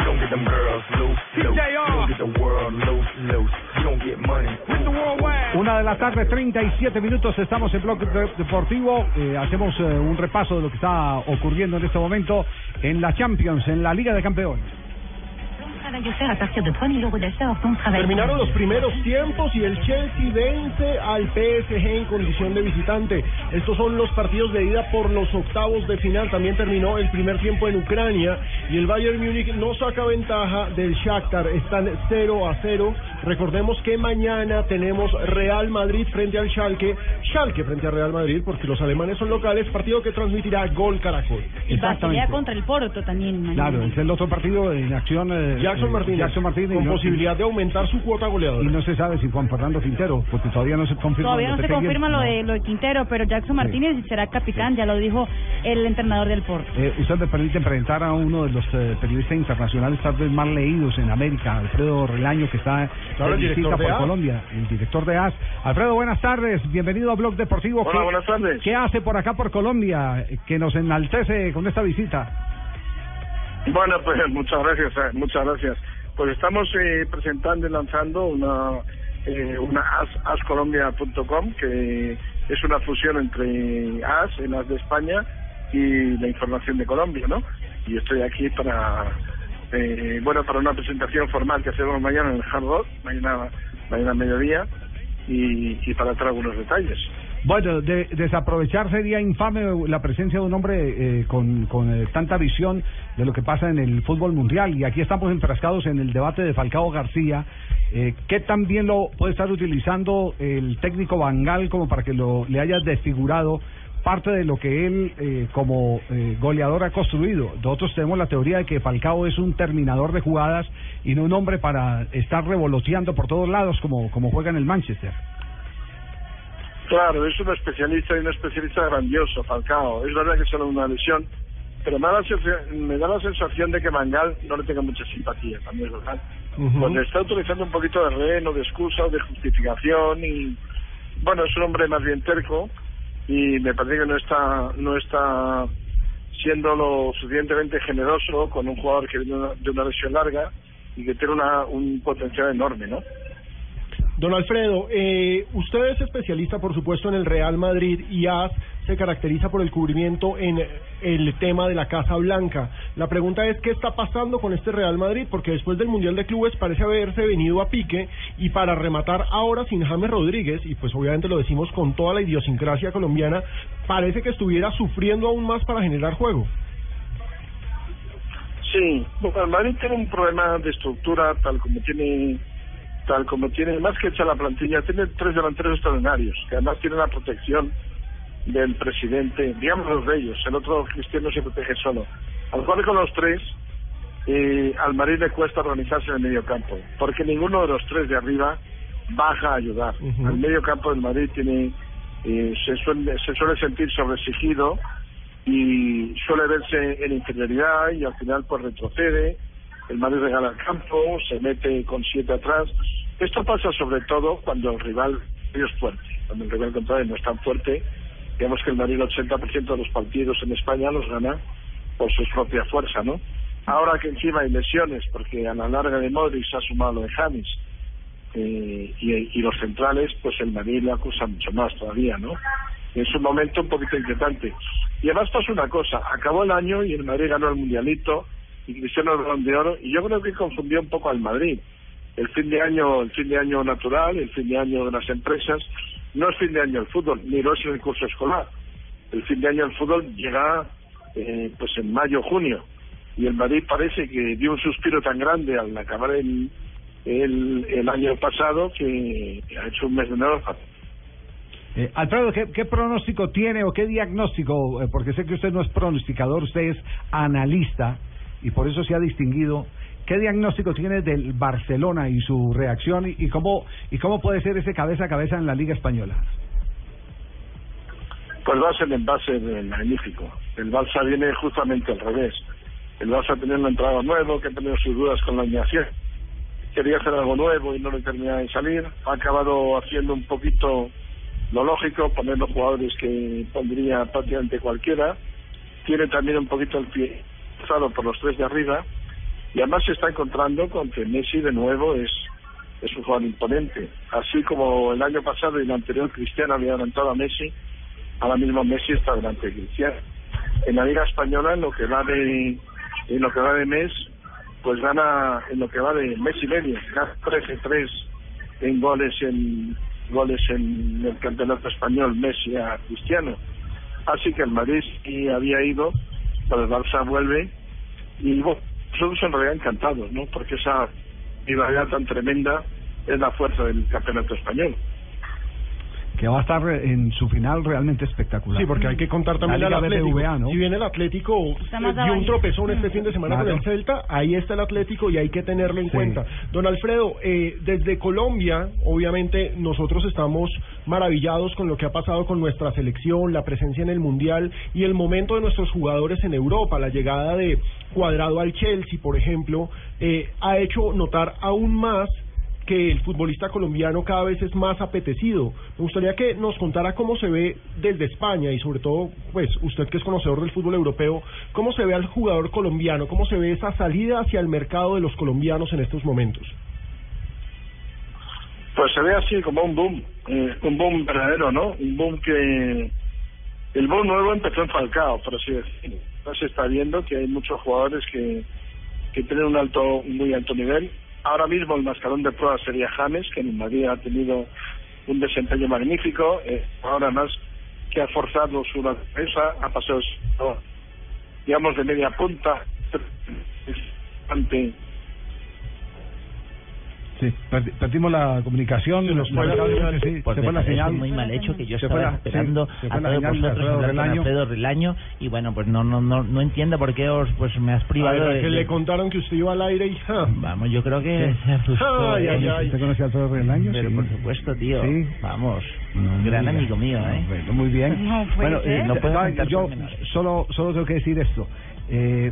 You don't get them girls loose, loose. You don't get the world loose, loose. You don't get money. With the worldwide. Una de la tarde, 37 minutos, estamos en Blog De- Deportivo. Eh, hacemos eh, un repaso de lo que está ocurriendo en este momento en la Champions, en la Liga de Campeones. Terminaron los primeros tiempos y el Chelsea vence al PSG en condición de visitante. Estos son los partidos de ida por los octavos de final. También terminó el primer tiempo en Ucrania y el Bayern Múnich no saca ventaja del Shakhtar. Están 0 a 0. Recordemos que mañana tenemos Real Madrid frente al Schalke. Schalke frente a Real Madrid porque los alemanes son locales. Partido que transmitirá Gol Caracol. Y Basilea contra el Porto también. mañana. Claro, es el otro partido en acción. eh, Jackson Martínez. Jackson Martínez. Con no- posibilidad de aumentar su cuota goleadora. Y no se sabe si Juan Fernando Quintero, porque todavía no se confirma. Todavía no se confirma lo de, lo de Quintero, pero Jackson Martínez será capitán, ya lo dijo el entrenador del Porto. Eh, usted me permite presentar a uno de los eh, periodistas internacionales tal vez más leídos en América, Alfredo Relaño, que está Claro, de visita por. Colombia, el director de AS. Alfredo, buenas tardes, bienvenido a Blog Deportivo. Hola, ¿Qué- buenas tardes. ¿Qué hace por acá por Colombia eh, que nos enaltece con esta visita? Bueno, pues muchas gracias, eh, muchas gracias. Pues estamos eh, presentando y lanzando una eh, una as, ascolombia.com que es una fusión entre AS, el AS de España y la información de Colombia, ¿no? Y estoy aquí para eh, bueno para una presentación formal que hacemos mañana en el Hard Rock, mañana mañana mediodía y, y para traer algunos detalles. Bueno, de, desaprovechar sería infame la presencia de un hombre eh, con, con eh, tanta visión de lo que pasa en el fútbol mundial. Y aquí estamos enfrascados en el debate de Falcao García. Eh, ¿Qué también lo puede estar utilizando el técnico Bangal como para que lo, le haya desfigurado parte de lo que él eh, como eh, goleador ha construido? Nosotros tenemos la teoría de que Falcao es un terminador de jugadas y no un hombre para estar revoloteando por todos lados como, como juega en el Manchester. Claro, es un especialista y un especialista grandioso, Falcao. Es verdad que es solo una lesión, pero me da, la sensación, me da la sensación de que Mangal no le tenga mucha simpatía, también es verdad. Está utilizando un poquito de rehén o de excusa o de justificación y, bueno, es un hombre más bien terco y me parece que no está, no está siendo lo suficientemente generoso con un jugador que viene de una- de una lesión larga y que tiene una, un potencial enorme, ¿no? Don Alfredo, eh, usted es especialista, por supuesto, en el Real Madrid y AS se caracteriza por el cubrimiento en el tema de la Casa Blanca. La pregunta es, ¿qué está pasando con este Real Madrid? Porque después del Mundial de Clubes parece haberse venido a pique y para rematar ahora sin James Rodríguez, y pues obviamente lo decimos con toda la idiosincrasia colombiana, parece que estuviera sufriendo aún más para generar juego. Sí, bueno, el Madrid tiene un problema de estructura tal como tiene tal como tiene más que hecha la plantilla, tiene tres delanteros extraordinarios, que además tienen la protección del presidente, digamos los de ellos, el otro cristiano se protege solo. Al cual con los tres, eh, al Madrid le cuesta organizarse en el medio campo, porque ninguno de los tres de arriba baja a ayudar. Ujú. El medio campo del Madrid tiene eh, se, suele, se suele sentir sobreexigido y suele verse en inferioridad y al final pues retrocede, el Madrid regala el campo, se mete con siete atrás. Esto pasa sobre todo cuando el rival es fuerte, cuando el rival contrario no es tan fuerte, digamos que el Madrid el 80% de los partidos en España los gana por su propia fuerza, ¿no? Ahora que encima hay lesiones, porque a la larga de Modric se ha sumado lo de James, eh, y, y los centrales, pues el Madrid le acusa mucho más todavía, ¿no? Es un momento un poquito inquietante. Y además pasó una cosa, acabó el año y el Madrid ganó el Mundialito Cristiano el de Oro y yo creo que confundió un poco al Madrid. El fin de año, el fin de año natural, el fin de año de las empresas, no es fin de año el fútbol, ni lo es el curso escolar. El fin de año el fútbol llega eh, pues en mayo, junio y el Madrid parece que dio un suspiro tan grande al acabar el, el, el año pasado que ha hecho un mes de enero Eh, Alfredo, ¿qué, qué pronóstico tiene o qué diagnóstico? Eh, porque sé que usted no es pronosticador, usted es analista y por eso se ha distinguido. ¿Qué diagnóstico tiene del Barcelona y su reacción y, y cómo y cómo puede ser ese cabeza a cabeza en la Liga Española? Pues va a ser en base magnífico. El Barça viene justamente al revés. El Barça tenía un entrado nuevo, que ha tenido sus dudas con la alineación. Quería hacer algo nuevo y no le terminaba de salir. Ha acabado haciendo un poquito lo lógico, poniendo jugadores que pondría prácticamente cualquiera. Tiene también un poquito el pie cruzado por los tres de arriba. Y además se está encontrando con que Messi de nuevo es, es un jugador imponente. Así como el año pasado y el anterior Cristiano había adelantado a Messi, ahora mismo Messi está delante de Cristiano. En la Liga Española, en lo que va de, en lo que va de mes, pues gana, en lo que va de mes y medio, gana 13-3 en goles en goles en el campeonato español Messi a Cristiano. Así que el Madrid sí había ido, pero el Barça vuelve y bueno, nosotros en realidad encantados, ¿no? Porque esa rivalidad tan tremenda es la fuerza del campeonato español. Que va a estar en su final realmente espectacular. Sí, porque hay que contar también la al Atlético. BBVA, ¿no? Si bien el Atlético Está eh, un tropezón este fin de semana Claro. con el Celta, ahí está el Atlético y hay que tenerlo en Sí. cuenta. Don Alfredo, eh, desde Colombia, obviamente nosotros estamos maravillados con lo que ha pasado con nuestra selección, la presencia en el Mundial y el momento de nuestros jugadores en Europa. La llegada de Cuadrado al Chelsea, por ejemplo, eh, ha hecho notar aún más que el futbolista colombiano cada vez es más apetecido. Me gustaría que nos contara cómo se ve desde España y sobre todo, pues usted que es conocedor del fútbol europeo, cómo se ve al jugador colombiano, cómo se ve esa salida hacia el mercado de los colombianos en estos momentos. Pues se ve así como un boom, eh, un boom verdadero, ¿no? Un boom que... El boom nuevo empezó en Falcao, por así decirlo. Se está viendo que hay muchos jugadores que, que tienen un alto, un muy alto nivel. Ahora mismo el mascarón de prueba sería James, que en Madrid ha tenido un desempeño magnífico. eh, ahora más que ha forzado su defensa, ha pasado, digamos, de media punta ante Sí, perdi- perdimos la comunicación. sí, Por se fue la señal. es muy mal hecho que yo Se estaba la- sí, esperando se a todos vosotros Alfredo hablar con Relaño. Alfredo Relaño y bueno pues no no no no entiendo por qué os pues me has privado ver, de, que de- le contaron que usted iba al aire y... ja. vamos yo creo que se asustó Ay, ay, ¿eh? ay. ¿Usted conoce a Alfredo Relaño? pero Sí. por supuesto tío Sí. vamos No un gran amigo mío eh Bueno, muy bien. Bueno, eh, No puedo yo solo, solo tengo que decir esto. Eh,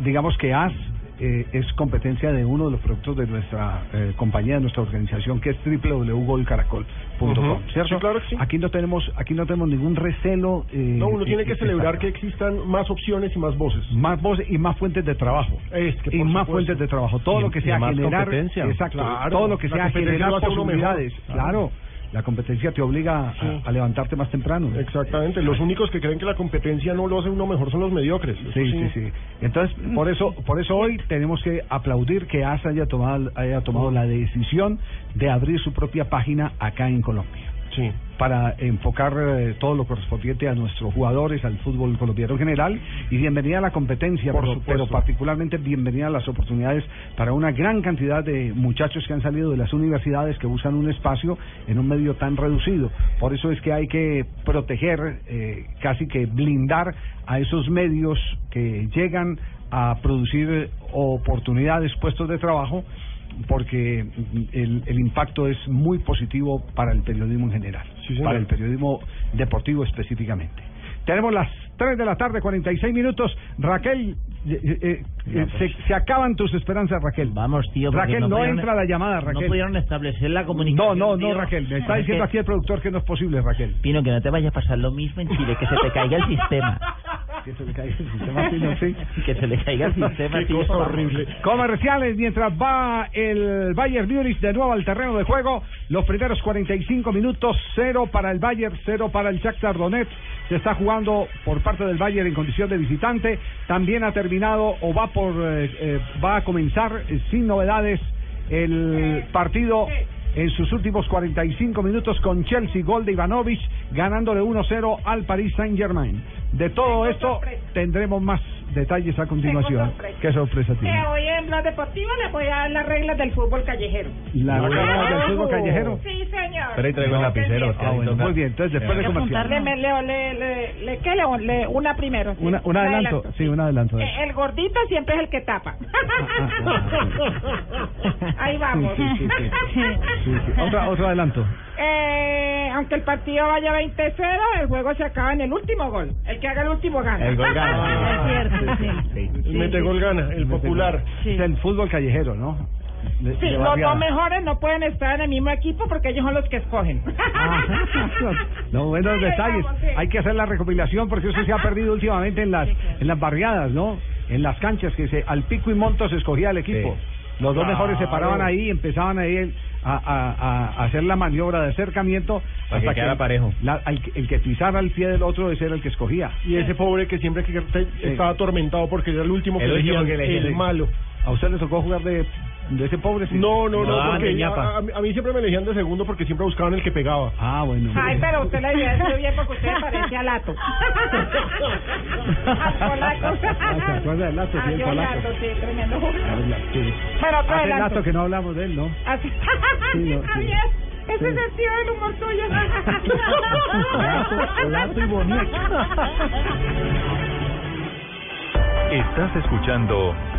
digamos que AS eh, es competencia de uno de los productos de nuestra eh, compañía, de nuestra organización, que es www.golcaracol.com, Ujú. ¿cierto? Sí, claro que sí. Aquí no tenemos, aquí no tenemos ningún recelo. eh, No, uno tiene eh, que eh, celebrar que está- existan más opciones y más voces. más voces y más fuentes de trabajo. Es que y más supuesto. fuentes de trabajo. Todo Y- lo que y sea más generar. competencia. Exacto. Claro, todo lo que sea generar posibilidades. Claro. La competencia te obliga a- Sí. a, levantarte más temprano. Exactamente. Los únicos que creen que la competencia no lo hace uno mejor son los mediocres. Eso Sí, sí, sí. Entonces, por eso, por eso hoy tenemos que aplaudir que ASA haya tomado, haya tomado la decisión de abrir su propia página acá en Colombia. Sí. Para enfocar eh, todo lo correspondiente a nuestros jugadores, al fútbol colombiano en general, y bienvenida a la competencia, Por pero, pero particularmente bienvenida a las oportunidades para una gran cantidad de muchachos que han salido de las universidades que buscan un espacio en un medio tan reducido. Por eso es que hay que proteger, eh, casi que blindar a esos medios que llegan a producir oportunidades, puestos de trabajo, porque el, el impacto es muy positivo para el periodismo en general, Sí, para el periodismo deportivo específicamente. Tenemos las 3 de la tarde, 46 minutos. Raquel, eh, eh, eh, se, se acaban tus esperanzas, Raquel. Vamos, tío. Raquel, no, pudieron- entra la llamada, Raquel. No pudieron establecer la no, comunicación. no, no, tío. Raquel. Me está Es diciendo aquí el productor que no es posible, Raquel. Pino, que no te vaya a pasar lo mismo en Chile, que se te caiga el sistema. [laughs] Que se le caiga el sistema, Pino, sí. Que se le caiga el sistema. Qué tío, cosa horrible. Comerciales, mientras va el Bayern Múnich de nuevo al terreno de juego. Los primeros 45 minutos, cero para el Bayern, cero para el Shakhtar Donetsk. Se está jugando por parte del Bayern en condición de visitante. También ha terminado o va por eh, eh, va a comenzar sin novedades el partido en sus últimos 45 minutos con Chelsea, gol de Ivanovic, ganándole 1-0 al Paris Saint-Germain. De todo esto tendremos más detalles a continuación. sorpresa. ¿Qué sorpresa Que tiene? hoy en Blog Deportivo le voy a dar las reglas del fútbol callejero. La regla del fútbol callejero. Sí, señor. Pero ahí traigo No, el lapicero. Ah, bueno, muy bien. Entonces, después de comercial. le, le, le, le- ¿qué le, le- una primero? sí. Una, un adelanto. Sí, un adelanto. Eh, El gordito siempre es el que tapa. [laughs] Ahí vamos. Sí, sí, sí, sí. Sí, sí. Otra, otro adelanto. Eh, aunque el partido vaya 20-0, el juego se acaba en el último gol. El que haga el último gana. El gol gana. [laughs] Es cierto, sí. [laughs] El metegol gana, el popular. Es el fútbol callejero, ¿no? De- Sí, de los dos mejores no pueden estar en el mismo equipo porque ellos son los que escogen. [laughs] No, buenos detalles. vamos, sí. Hay que hacer la recopilación porque eso se ha perdido últimamente en las en las barriadas, ¿no? En las canchas que se al pico y monto se escogía el equipo. Los dos Claro. mejores se paraban ahí y empezaban ahí a, a- a- a hacer la maniobra de acercamiento Para que quedara parejo. la- al que- el que pisara el pie del otro ese era el que escogía. Y ese pobre que siempre que te- estaba atormentado porque era el último que El último que elegían. el malo. ¿A usted le tocó jugar de, de ese pobre? sí? No, no, no, No, porque a, a mí- a mí siempre me elegían de segundo porque siempre buscaban el que pegaba. Ah, bueno. Ay, pero usted le dice bien porque usted [laughs] parece a Lato. [laughs] Al polaco. Ah, ¿se acuerda del Lato? Sí, Ay, el yo polaco. Lato, sí, tremendo jugador. Sí. Pero otro Hace que no hablamos de él, ¿no? Así. Sí, no, [laughs] sí. Javier, ese Sí. sentido del humor tuyo. Lato, Lato y bonito. Estás escuchando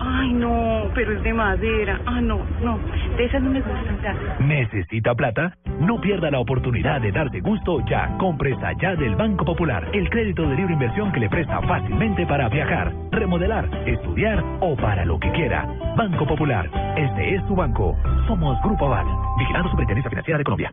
Ay, no, pero es de madera. Ah, no, no, de esas no me gustan tanto. ¿Necesita plata? No pierda la oportunidad de darse gusto ya. Compre ya del Banco Popular, el crédito de libre inversión que le presta fácilmente para viajar, remodelar, estudiar o para lo que quiera. Banco Popular, este es tu banco. Somos Grupo Aval, vigilando Superintendencia Financiera de Colombia.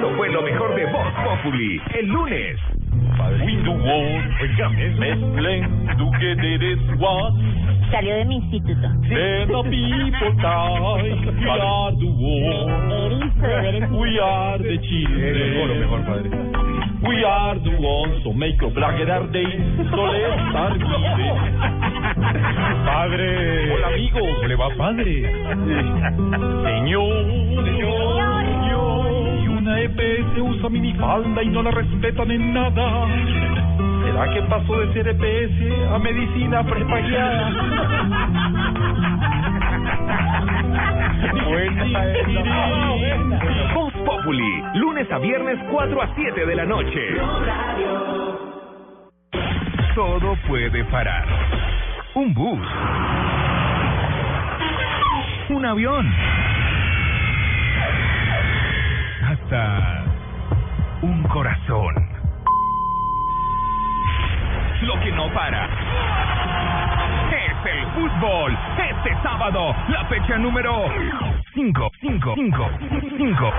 Esto fue lo mejor de Voz Populi, el lunes. Salió de mi instituto. We are the war. We are the children. Mejor, padre. We are the ones who make your black day. So let's start giving. Padre. Hola, amigo. ¿Cómo le va, padre? Señor. Señor. Una EPS usa minifalda y no la respetan en nada. ¿Será que pasó de ser EPS a medicina prepagiada? Voz Populi, lunes a viernes 4 a 7 de la noche. Todo puede parar. Un bus. Un avión. Un corazón. Lo que no para es el fútbol. Este sábado, la fecha número 5, 5, 5, 5.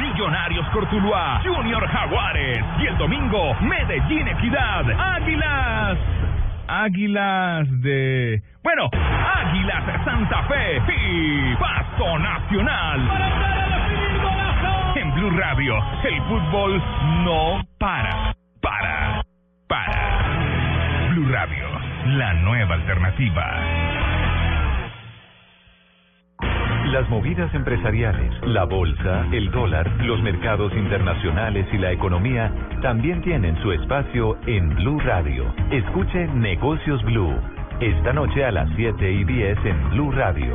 Millonarios Cortuluá, Junior Jaguares. Y el domingo, Medellín Equidad, Águilas. Águilas de... Bueno, Águilas de Santa Fe y Pasto Nacional. Blue Radio, el fútbol no para, para, para. Blue Radio, la nueva alternativa. Las movidas empresariales, la bolsa, el dólar, los mercados internacionales y la economía también tienen su espacio en Blue Radio. Escuche Negocios Blue. Esta noche a las 7 y 10 en Blue Radio.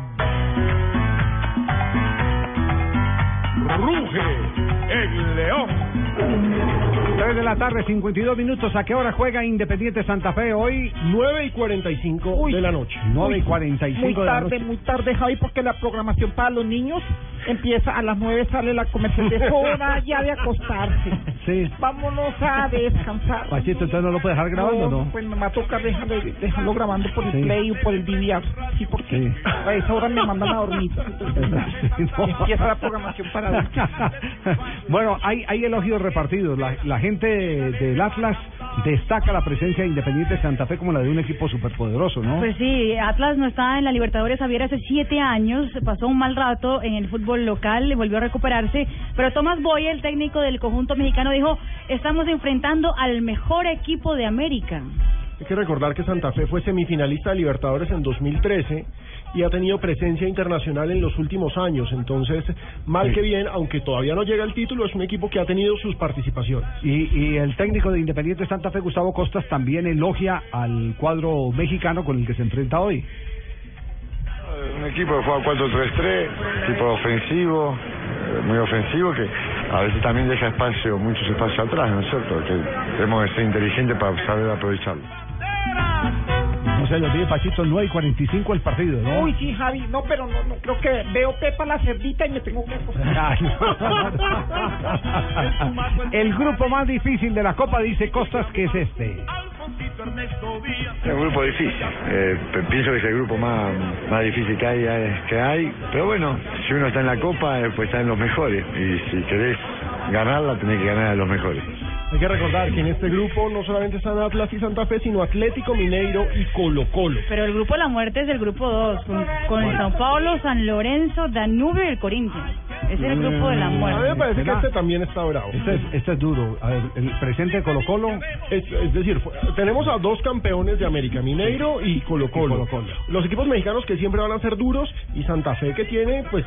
3 de la tarde, 52 minutos. ¿A qué hora juega Independiente Santa Fe hoy? 9 y 45 de la noche. 9 y 45 Muy de la tarde, noche. muy tarde, Javi, porque la programación para los niños empieza a las 9, sale la comercial de hora ya de acostarse. [laughs] Sí. Vámonos a descansar. Pachito, entonces no lo puede dejar grabando, ¿no? Pues me va a tocar dejarlo, dejarlo grabando por el Sí. play o por el DVR. Sí, porque Sí. a esa hora me mandan a dormir. [laughs] Empieza la programación para [laughs] bueno, hay, hay elogios repartidos. La, la gente del Atlas destaca la presencia de Independiente Santa Fe como la de un equipo superpoderoso, ¿no? Pues sí, Atlas no estaba en la Libertadores Javier hace siete años, pasó un mal rato en el fútbol local, volvió a recuperarse, pero Tomás Boy, el técnico del conjunto mexicano, dijo, estamos enfrentando al mejor equipo de América. Hay que recordar que Santa Fe fue semifinalista de Libertadores en 2013 y ha tenido presencia internacional en los últimos años. Entonces, mal Sí. que bien, aunque todavía no llega el título, es un equipo que ha tenido sus participaciones. Y, y el técnico de Independiente Santa Fe, Gustavo Costas, también elogia al cuadro mexicano con el que se enfrenta hoy. Un equipo que juega 4-3-3, equipo ofensivo, eh, muy ofensivo, que a veces también deja espacio, muchos espacios atrás, ¿no es cierto? Que tenemos que ser inteligentes para saber aprovecharlo. No se le olvide, Pachito, 9 y 45 el partido, ¿no? Uy, sí, Javi, no, pero no, no creo que veo Pepa la cerdita y me tengo que acostar. [laughs] el grupo más difícil de la Copa, dice Costas, que es este. Es un grupo difícil. Eh, pienso que es el grupo más, más difícil que hay, eh, que hay. Pero bueno, si uno está en la Copa, eh, pues está en los mejores. Y si querés ganarla, tenés que ganar a los mejores. Hay que recordar que en este grupo no solamente están Atlas y Santa Fe, sino Atlético Mineiro y Colo Colo. Pero el grupo de la muerte es el grupo 2, con, con el Sao Paulo, San Lorenzo, Danubio y el Corinthians. Es el grupo de la A mí me muerte. parece que este también está bravo. Este es, este es duro. A ver, el presente de Colo Colo. Es, es decir, tenemos a dos campeones de América, Mineiro y Colo Colo. Colo-Colo. Los equipos mexicanos que siempre van a ser duros y Santa Fe que tiene pues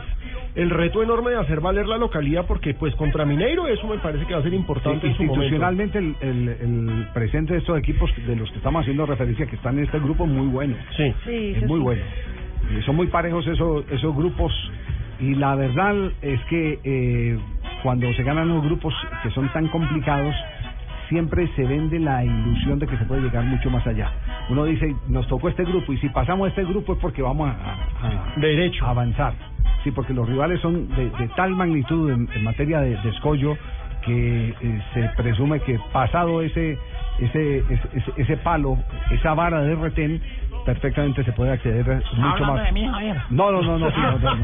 el reto enorme de hacer valer la localidad porque pues contra Mineiro eso me parece que va a ser importante en su momento. institucionalmente el, el, el presente de estos equipos de los que estamos haciendo referencia que están en este grupo es muy bueno. Sí. Sí, es muy sí. bueno. Eh, son muy parejos esos esos grupos y la verdad es que eh, cuando se ganan los grupos que son tan complicados siempre se vende la ilusión de que se puede llegar mucho más allá. Uno dice, nos tocó este grupo y si pasamos este grupo es porque vamos a, Derecho. a avanzar. Sí, porque los rivales son de, de tal magnitud en, en materia de, de escollo que eh, se presume que pasado ese ese, ese ese ese palo, esa vara de retén, perfectamente se puede acceder mucho más. de mí, Javier. No, no, no, no, sí, no, no,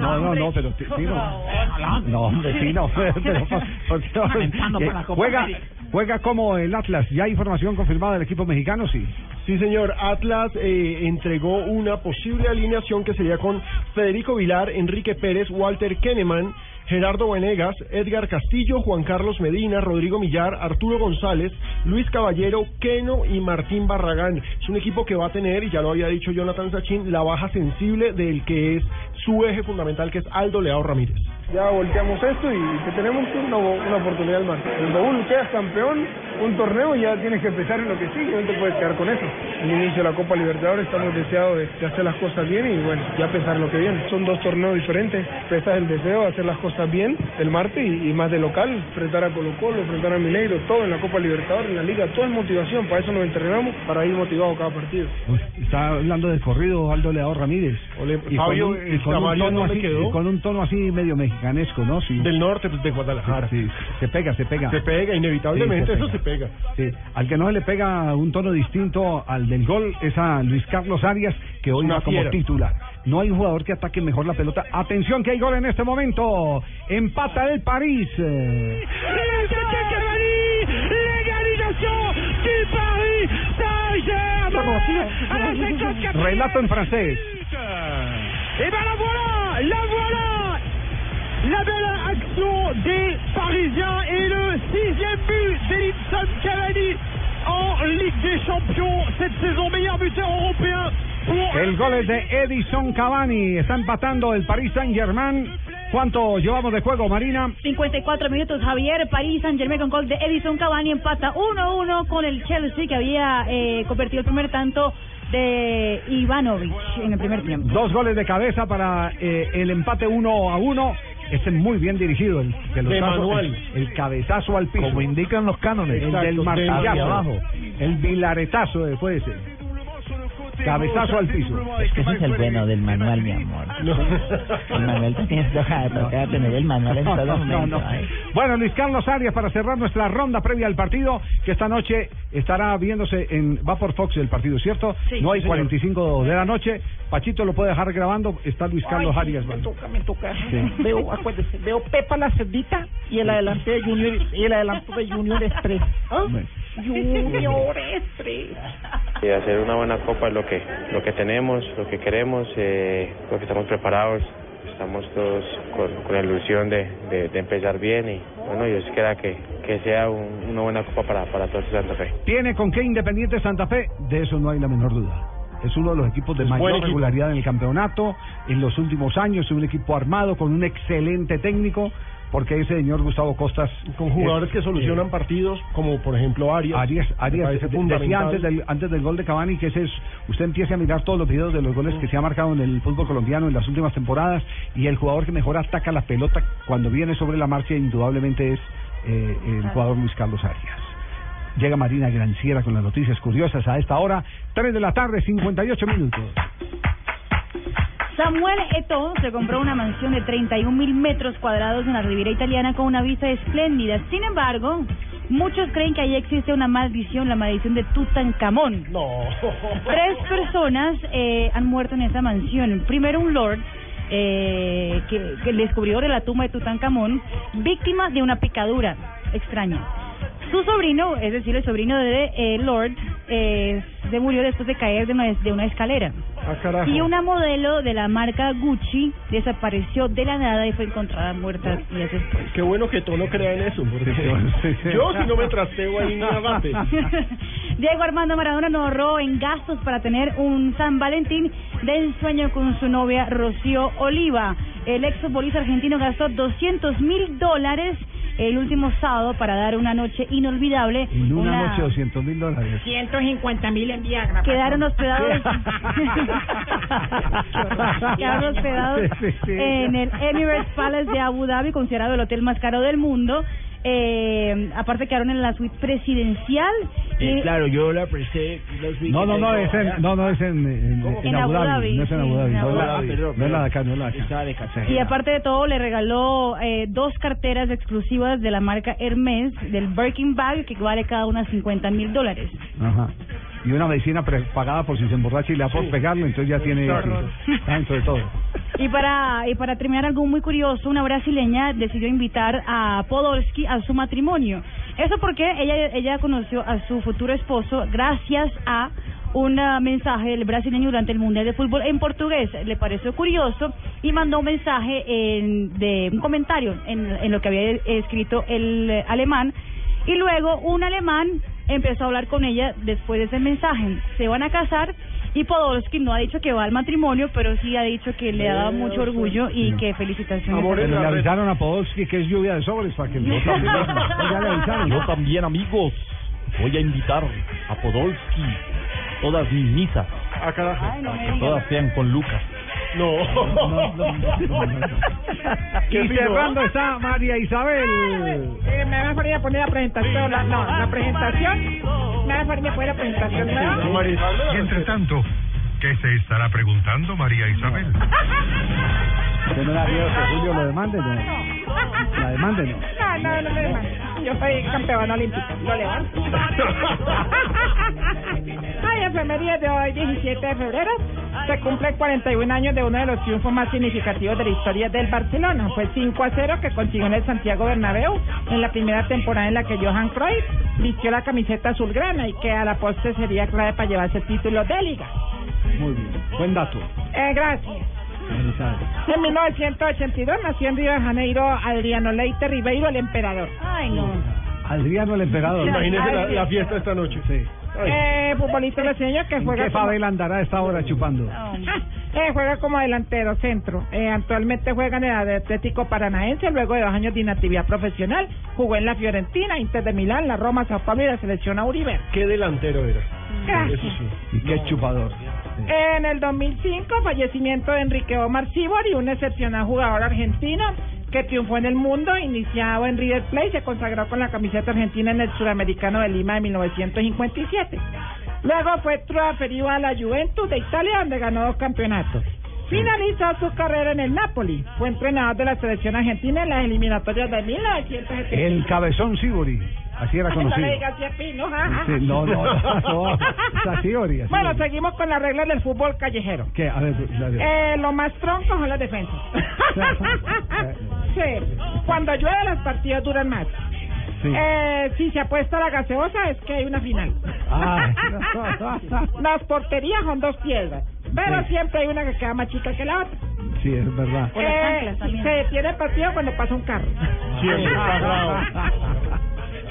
no, no, no, pero sí, no. No, hombre, sí, no, [laughs] pero, porque Copa juega, juega como el Atlas. ¿Ya hay información confirmada del equipo mexicano? Sí. Sí, señor. Atlas eh, entregó una posible alineación que sería con Federico Vilar, Enrique Pérez, Walter Kenneman, Gerardo Venegas, Edgar Castillo, Juan Carlos Medina, Rodrigo Millar, Arturo González, Luis Caballero, Keno y Martín Barragán. Es un equipo que va a tener, y ya lo había dicho Jonathan Sachin, la baja sensible del que es su eje fundamental, que es Aldo Leao Ramírez. Ya volteamos esto y que tenemos una, una oportunidad al mar. Cuando uno quedas campeón, un torneo ya tienes que pensar en lo que sigue, no te puedes quedar con eso. El inicio de la Copa Libertadores estamos deseados de, de hacer las cosas bien y bueno, ya pensar lo que viene. Son dos torneos diferentes, es el deseo de hacer las cosas bien el martes y, y más de local, enfrentar a Colo Colo, enfrentar a Mineiro, todo en la Copa Libertadores, en la Liga, todo es motivación, para eso nos entrenamos, para ir motivados cada partido. Está hablando del corrido Aldo Leao Ramírez. Y Fabio, con un, y con un tono ¿dónde así, con un tono así medio mexicanesco, ¿no? Sí. Del norte, pues de Guadalajara. Sí, se pega, se pega. Se pega, inevitablemente, Sí, eso se pega. Sí, al que no se le pega un tono distinto al del gol es a Luis Carlos Arias, que hoy Una va como fiera. titular. No hay un jugador que ataque mejor la pelota. Atención que hay gol en este momento. Empata el París. L'égalisation du Paris Saint-Germain à la 54e Relato en francés. Et ben la voilà, la voilà La belle action des Parisiens et le sixième but d'Edinson Cavani en Ligue des Champions cette saison, meilleur buteur européen pour El gol es de Edison Cavani. Está empatando el Paris Saint Germain. ¿Cuánto llevamos de juego, Marina? 54 minutos, Javier, París, Saint Germain con gol de Edison Cavani empata 1-1 con el Chelsea que había eh, convertido el primer tanto de Ivanovic en el primer tiempo. Dos goles de cabeza para eh, el empate uno a uno. Este es muy bien dirigido, el manual. el, el cabezazo al piso. Como indican los cánones. El del de martillazo. abajo. El vilaretazo ser. Cabezazo al piso. Es que ese es el bueno del manual, mi amor. [laughs] El manual te tienes que tener el manual en No, todo no, no, momento. no. Bueno, Luis Carlos Arias, para cerrar nuestra ronda previa al partido, que esta noche estará viéndose en. Va por Fox el partido, ¿cierto? Sí, no hay señor. 45 de la noche. Pachito lo puede dejar grabando. Está Luis Carlos Ay, Arias. Me bueno. toca, me toca. Sí. Veo, acuérdese, veo Pepa la cerdita y el adelante de Junior y el adelanto de Junior Express. ¿Ah? Junior Express. Y hacer una buena copa es lo que lo que tenemos, lo que queremos, eh, lo que estamos preparados. Estamos todos con, con la ilusión de, de, de empezar bien y bueno, Dios quiera que, que sea un- una buena copa para, para todos Santa Fe. ¿Tiene con qué Independiente Santa Fe? De eso no hay la menor duda. Es uno de los equipos de Es mayor equipo. regularidad en el campeonato en los últimos años. Es un equipo armado con un excelente técnico, porque ese señor Gustavo Costas. Con jugadores es, que solucionan eh, partidos, como por ejemplo Arias. Arias, Arias decía antes del, antes del gol de Cavani que ese es, usted empiece a mirar todos los videos de los goles que se ha marcado en el fútbol colombiano en las últimas temporadas y el jugador que mejor ataca la pelota cuando viene sobre la marcha indudablemente es eh, el jugador Luis Carlos Arias. Llega Marina Granciera con las noticias curiosas a esta hora, 3 de la tarde, 58 minutos. Samuel Eto'o se compró una mansión de 31 mil metros cuadrados en la Riviera Italiana con una vista espléndida. Sin embargo, Muchos creen que ahí existe una maldición, la maldición de Tutankamón. No. Tres [laughs] personas eh, han muerto en esa mansión. Primero un lord eh, que, que el descubridor de la tumba de Tutankamón, víctima de una picadura extraña. Su sobrino, es decir, el sobrino de eh, Lord, eh, se murió después de caer de una, de una escalera. Ah. Y una modelo de la marca Gucci desapareció de la nada y fue encontrada muerta días después. Qué bueno que tú no creas en eso, porque yo si no me trasteo ahí ni abate. [laughs] Diego Armando Maradona no ahorró en gastos para tener un San Valentín de ensueño con su novia Rocío Oliva. El ex futbolista argentino gastó 200 mil dólares el último sábado para dar una noche inolvidable. En una, noche 200 mil dólares. 150 mil en Viagra. Quedaron hospedados, [laughs] [laughs] quedaron hospedados Sí, sí, sí. en el Emirates Palace de Abu Dhabi, considerado el hotel más caro del mundo. Eh, aparte quedaron en la suite presidencial. y- claro, yo la presté. No, no, no, es en, no, no, es en, en, en En Abu Abu Dhabi. Dhabi, No es en Abu Dhabi. en No Abu es la- Dhabi. no es la de acá, no es la de acá. Y aparte de todo, le regaló eh, dos carteras exclusivas de la marca Hermes, del Birkin Bag, que vale cada una 50 mil dólares. Ajá. Y una medicina pre- pagada por si se emborracha y le da por pegarlo, entonces ya tiene... Dentro de todo. Y para, y para terminar, algo muy curioso, una brasileña decidió invitar a Podolski a su matrimonio. Eso porque ella, ella conoció a su futuro esposo gracias a un ah, mensaje del brasileño durante el Mundial de Fútbol en portugués. Le pareció curioso y mandó un mensaje en- de un comentario en, en lo que había escrito el alemán. Y luego un alemán empezó a hablar con ella después de ese mensaje. Se van a casar y Podolski no ha dicho que va al matrimonio, pero sí ha dicho que le ha dado mucho orgullo y que felicitaciones. Pero le avisaron a Podolski que es lluvia de sobres para que Yo [laughs] también, yo también, amigos, voy a invitar a Podolski todas mis misas. Ah, carajo. Que todas sean con Lucas. No. Y cerrando está María Isabel. Eh, me va a poner a poner la presentación. La, no, la presentación. Me va a poner a poner la presentación. Y entre tanto, ¿qué se estará preguntando María Isabel? [laughs] ¿Usted no da miedo que Julio lo demande? No. La demande no. No, no, no me demandes. Yo soy campeona olímpica. Lo levanto. [laughs] Ay, enfermería de hoy, 17 de febrero. Se cumplen 41 años de uno de los triunfos más significativos de la historia del Barcelona. Fue 5 a 0 que consiguió en el Santiago Bernabéu en la primera temporada en la que Johan Cruyff vistió la camiseta azulgrana y que a la postre sería clave para llevarse el título de liga. Muy bien. Buen dato. Eh, gracias. En 1982 nació en Río de Janeiro Adriano Leite Ribeiro, el emperador. Ay, no. Adriano el emperador. Imagínese la, la fiesta esta noche. Sí. Eh, futbolista brasileño que ¿En juega qué como, andará a esta hora chupando? eh, juega como delantero centro. Eh, actualmente juega en el Atlético Paranaense luego de dos años de inactividad profesional. Jugó en la Fiorentina, Inter de Milán, la Roma, Sao Paulo y la selección Auriber. Qué delantero era. Gracias. Eso sí. Y qué chupador. En el 2005, fallecimiento de Enrique Omar Sibori, un excepcional jugador argentino que triunfó en el mundo, iniciado en River Plate, se consagró con la camiseta argentina en el Suramericano de Lima de 1957. Luego fue transferido a la Juventus de Italia, donde ganó dos campeonatos. Finalizó su carrera en el Napoli. Fue entrenador de la selección argentina en las eliminatorias de 1970. El cabezón Sibori. Así era No conocido. [laughs] no, no, no. Bueno, seguimos con las reglas del fútbol callejero. ¿Qué? A ver, la de- Eh, lo más tronco son las defensas. [laughs] sí, cuando llueve las partidas duran más. Sí. Eh, si se apuesta a la gaseosa es que hay una final. Ah. [laughs] las porterías son dos piedras, pero Sí. siempre hay una que queda más chica que la otra. Sí, es verdad. Eh, se detiene el partido cuando pasa un carro. Siempre sagrado.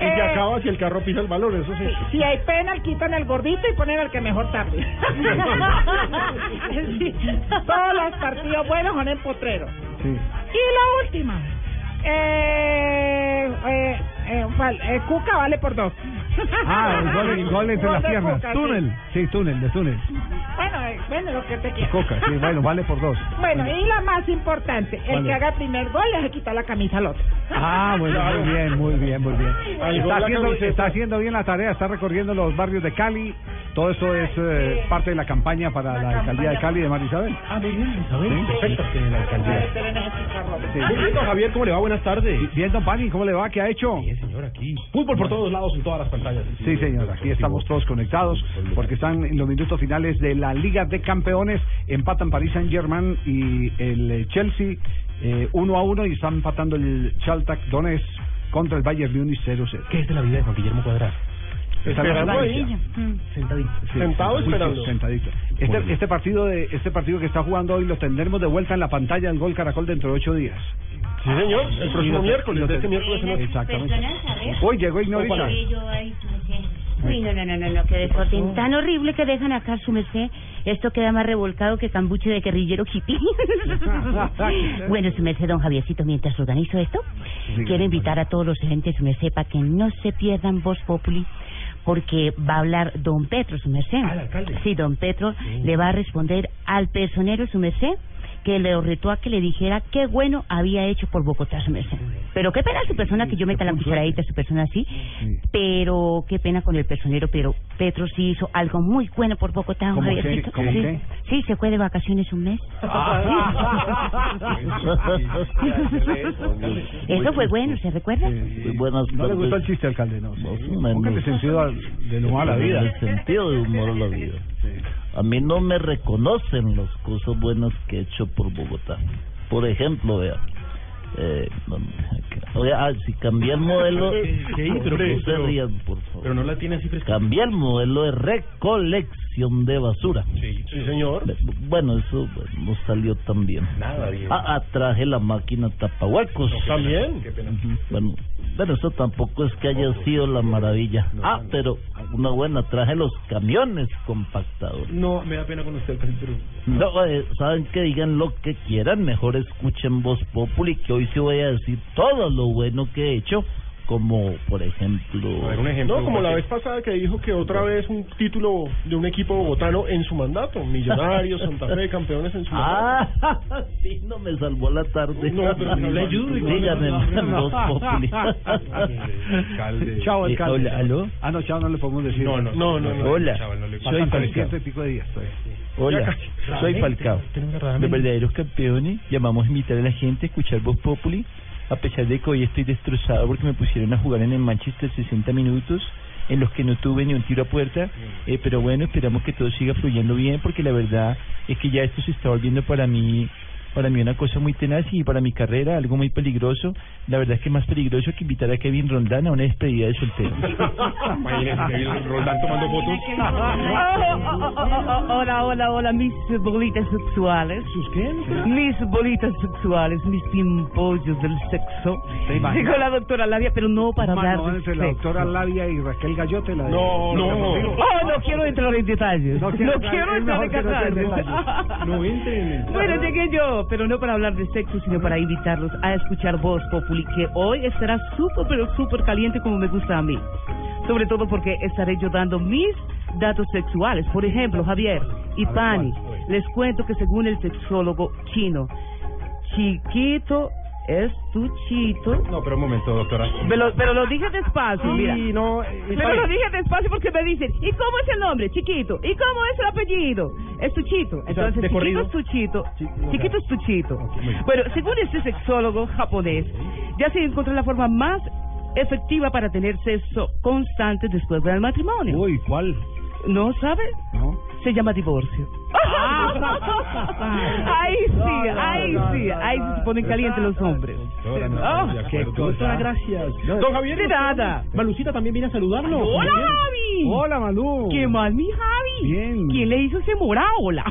Y Eh, que acaba si el carro pisa el balón, eso sí. Si hay penal, quitan el gordito y ponen al que mejor tarde. [laughs] Sí. Todos los partidos buenos son en potrero. Sí. Y la última. Eh, eh, eh, eh, Cuca vale por dos. Ah, el gol, el gol entre las piernas. Cuca, sí. Túnel. Sí, túnel, de túnel. Bueno, eh, bueno, lo que te quiera. Coca, sí, bueno, vale por dos. [laughs] Bueno, y la más importante, el ¿Cuál que haga el primer gol le hace quitar la camisa al otro. Ah, bueno, muy bien, muy bien, muy bien. Gol Está la haciendo, camiseta. está haciendo bien la tarea, está recorriendo los barrios de Cali Todo esto es eh, parte de la campaña para la alcaldía de Cali de Marisabel. Ah, muy bien, Isabel. Sí. Perfecto, que en la alcaldía. Sí. Muy bien, don Javier, ¿cómo le va? Buenas tardes. Bien, don Pani, ¿cómo le va? ¿Qué ha hecho? Bien, señor, aquí. Fútbol por todos lados en todas las pantallas. Sí, señor, aquí estamos todos conectados porque están en los minutos finales de la Liga de Campeones. Empatan París Saint Germain y el eh, Chelsea eh, uno a uno y están empatando el Chaltak Donetsk contra el Bayern Múnich 0-0. ¿Qué es de la vida de Juan Guillermo Cuadrado? Está Esperando ahí. Sentadito. Sí, Sentado sí, esperando. Sentadito. Este, este partido de este partido que está jugando hoy lo tendremos de vuelta en la pantalla del Gol Caracol dentro de ocho días. Sí, señor. El Y próximo te- miércoles, de te- este miércoles ocho. Exactamente. Hoy llegó Ignorita. Sí. Uy, no, no, no, no, no, qué desorden tan horrible que dejan acá su merced. Esto queda más revolcado que cambuche de guerrillero hippie. [laughs] bueno, su merced, don Javiercito, mientras organizo esto, quiero invitar a todos los oyentes, su merced, para que no se pierdan Voz Populi, porque va a hablar don Petro, su merced. Ah, alcalde. Sí, don Petro le va a responder al personero, su merced, que le retó a que le dijera qué bueno había hecho por Bogotá, su merced. Pero qué pena su persona que yo meta la cucharadita a su persona así, pero qué pena con el personero, pero Petro sí hizo algo muy bueno por Bogotá, ¿Cómo qué? Javiercito. ¿Cómo sí. qué? sí, se fue de vacaciones un mes. [laughs] Eso fue bueno, ¿se recuerda? Buenas no le gustó el chiste, alcalde, no. Póngale sentido del humor a la vida. El sentido de humor a la vida. A mí no me reconocen las cosas buenas que he hecho por Bogotá. Por ejemplo, vea. Eh, no, oiga, ah, si cambié el modelo, [laughs] Sí, pero- no se pero- rían, por favor. Pero no la tiene así fresca. Cambié el modelo de recolección de basura. Sí, sí, señor. Bueno, eso bueno, no salió tan bien. Nada bien. Ah, ah, traje la máquina tapahuecos. También. Ujú. Bueno, bueno, eso tampoco es que haya sido la maravilla. ah, pero una buena, traje los camiones compactadores. No, me da pena con usted, pero... No, eh, saben que digan lo que quieran, mejor escuchen Voz Populi, que hoy sí voy a decir todo lo bueno que he hecho, como por ejemplo... No, como la vez pasada que dijo que otra vez un título de un equipo bogotano en su mandato. Millonarios, [laughs] Santa Fe, campeones en su mandato. Ah, [laughs] sí, no me salvó la tarde. No, pero no le ayudo, Díganme en Voz Populi. [laughs] Chao, Eh, alcalde. hola, ¿aló? Ah, no, chao, no le podemos decir. No, no, no, no. Hola, soy Falcao. pico de días. Hola, soy Falcao. Los verdaderos campeones llamamos a invitar a la gente a escuchar Voz Populi, a pesar de que hoy estoy destrozado porque me pusieron a jugar en el Manchester 60 minutos en los que no tuve ni un tiro a puerta, eh, pero bueno, esperamos que todo siga fluyendo bien porque la verdad es que ya esto se está volviendo para mí para mí una cosa muy tenaz y para mi carrera algo muy peligroso. La verdad es que más peligroso que invitar a Kevin Rondán a una despedida de soltero. [laughs] Kevin Roldán tomando fotos. [laughs] Hola, hola, hola, mis bolitas sexuales. ¿Sus qué? Mis bolitas sexuales, mis pimpollos del sexo. Dijo la doctora Labia, pero no para hablar entre la doctora Labia y Raquel Gallote. La de- No, no. Oh, no quiero entrar en detalles. No No quiero entrar- en no detalles. No entren en Bueno, llegué yo, pero no para hablar de sexo, sino para invitarlos a escuchar Voz Populi, que hoy estará súper, pero súper caliente como me gusta a mí. Sobre todo porque estaré yo dando mis datos sexuales. Por ejemplo, Javier y Pani, les cuento que según el sexólogo chino, chiquito es tu chito. No, pero un momento, doctora. Pero, pero lo dije despacio, mira. Sí, no. eh, Pero pare. lo dije despacio porque me dicen, ¿y cómo es el nombre? Chiquito. ¿Y cómo es el apellido? Es Tuchito. Entonces, de chiquito es Tuchito. O sea, Chiquito es Tuchito. muy bien. Bueno, según este sexólogo japonés, ya se encontró la forma más efectiva para tener sexo constante después del matrimonio. Uy, ¿cuál? ¿No sabe? No. Se llama divorcio. ahí sí, ahí sí, ahí se ponen calientes los hombres. Ah, qué cosa. Gracias. Don Javier. De nada. Malucita también viene a saludarlo. ¡Hola. Javi! Hola, Malú. ¿Qué más, mi Javi? Bien. ¿Quién le hizo ese hola?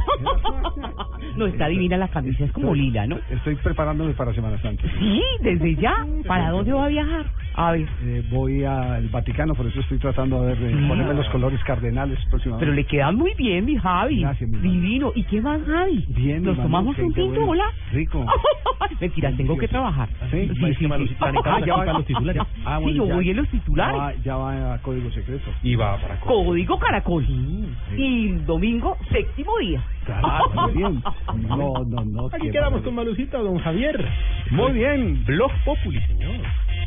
[laughs] no, está divina la camisa, es como lila, ¿no? Estoy preparándome para Semana Santa. Sí, desde ya. ¿Para [laughs] dónde va a viajar? A ver. Eh, voy al Vaticano, por eso estoy tratando de ponerme los colores cardenales próximamente. Pero le queda muy bien, mi Javi. Gracias, mi Divino. ¿Y qué más, Javi? Bien, ¿Nos mi tomamos un tinto, bueno. hola? Rico. [laughs] Mentira, tengo que trabajar. ¿Sí? sí, sí, sí. Ah, ya va- los titulares. [laughs] Ah, sí, bueno, yo ya- voy en los titulares. Ya va, ya va a código secreto. Y va para Código Caracol. Y domingo, séptimo día. Ah, [laughs] muy bien. No, no, no. Aquí quedamos con Malucita, don Javier. Muy bien. Blog Populi, señor.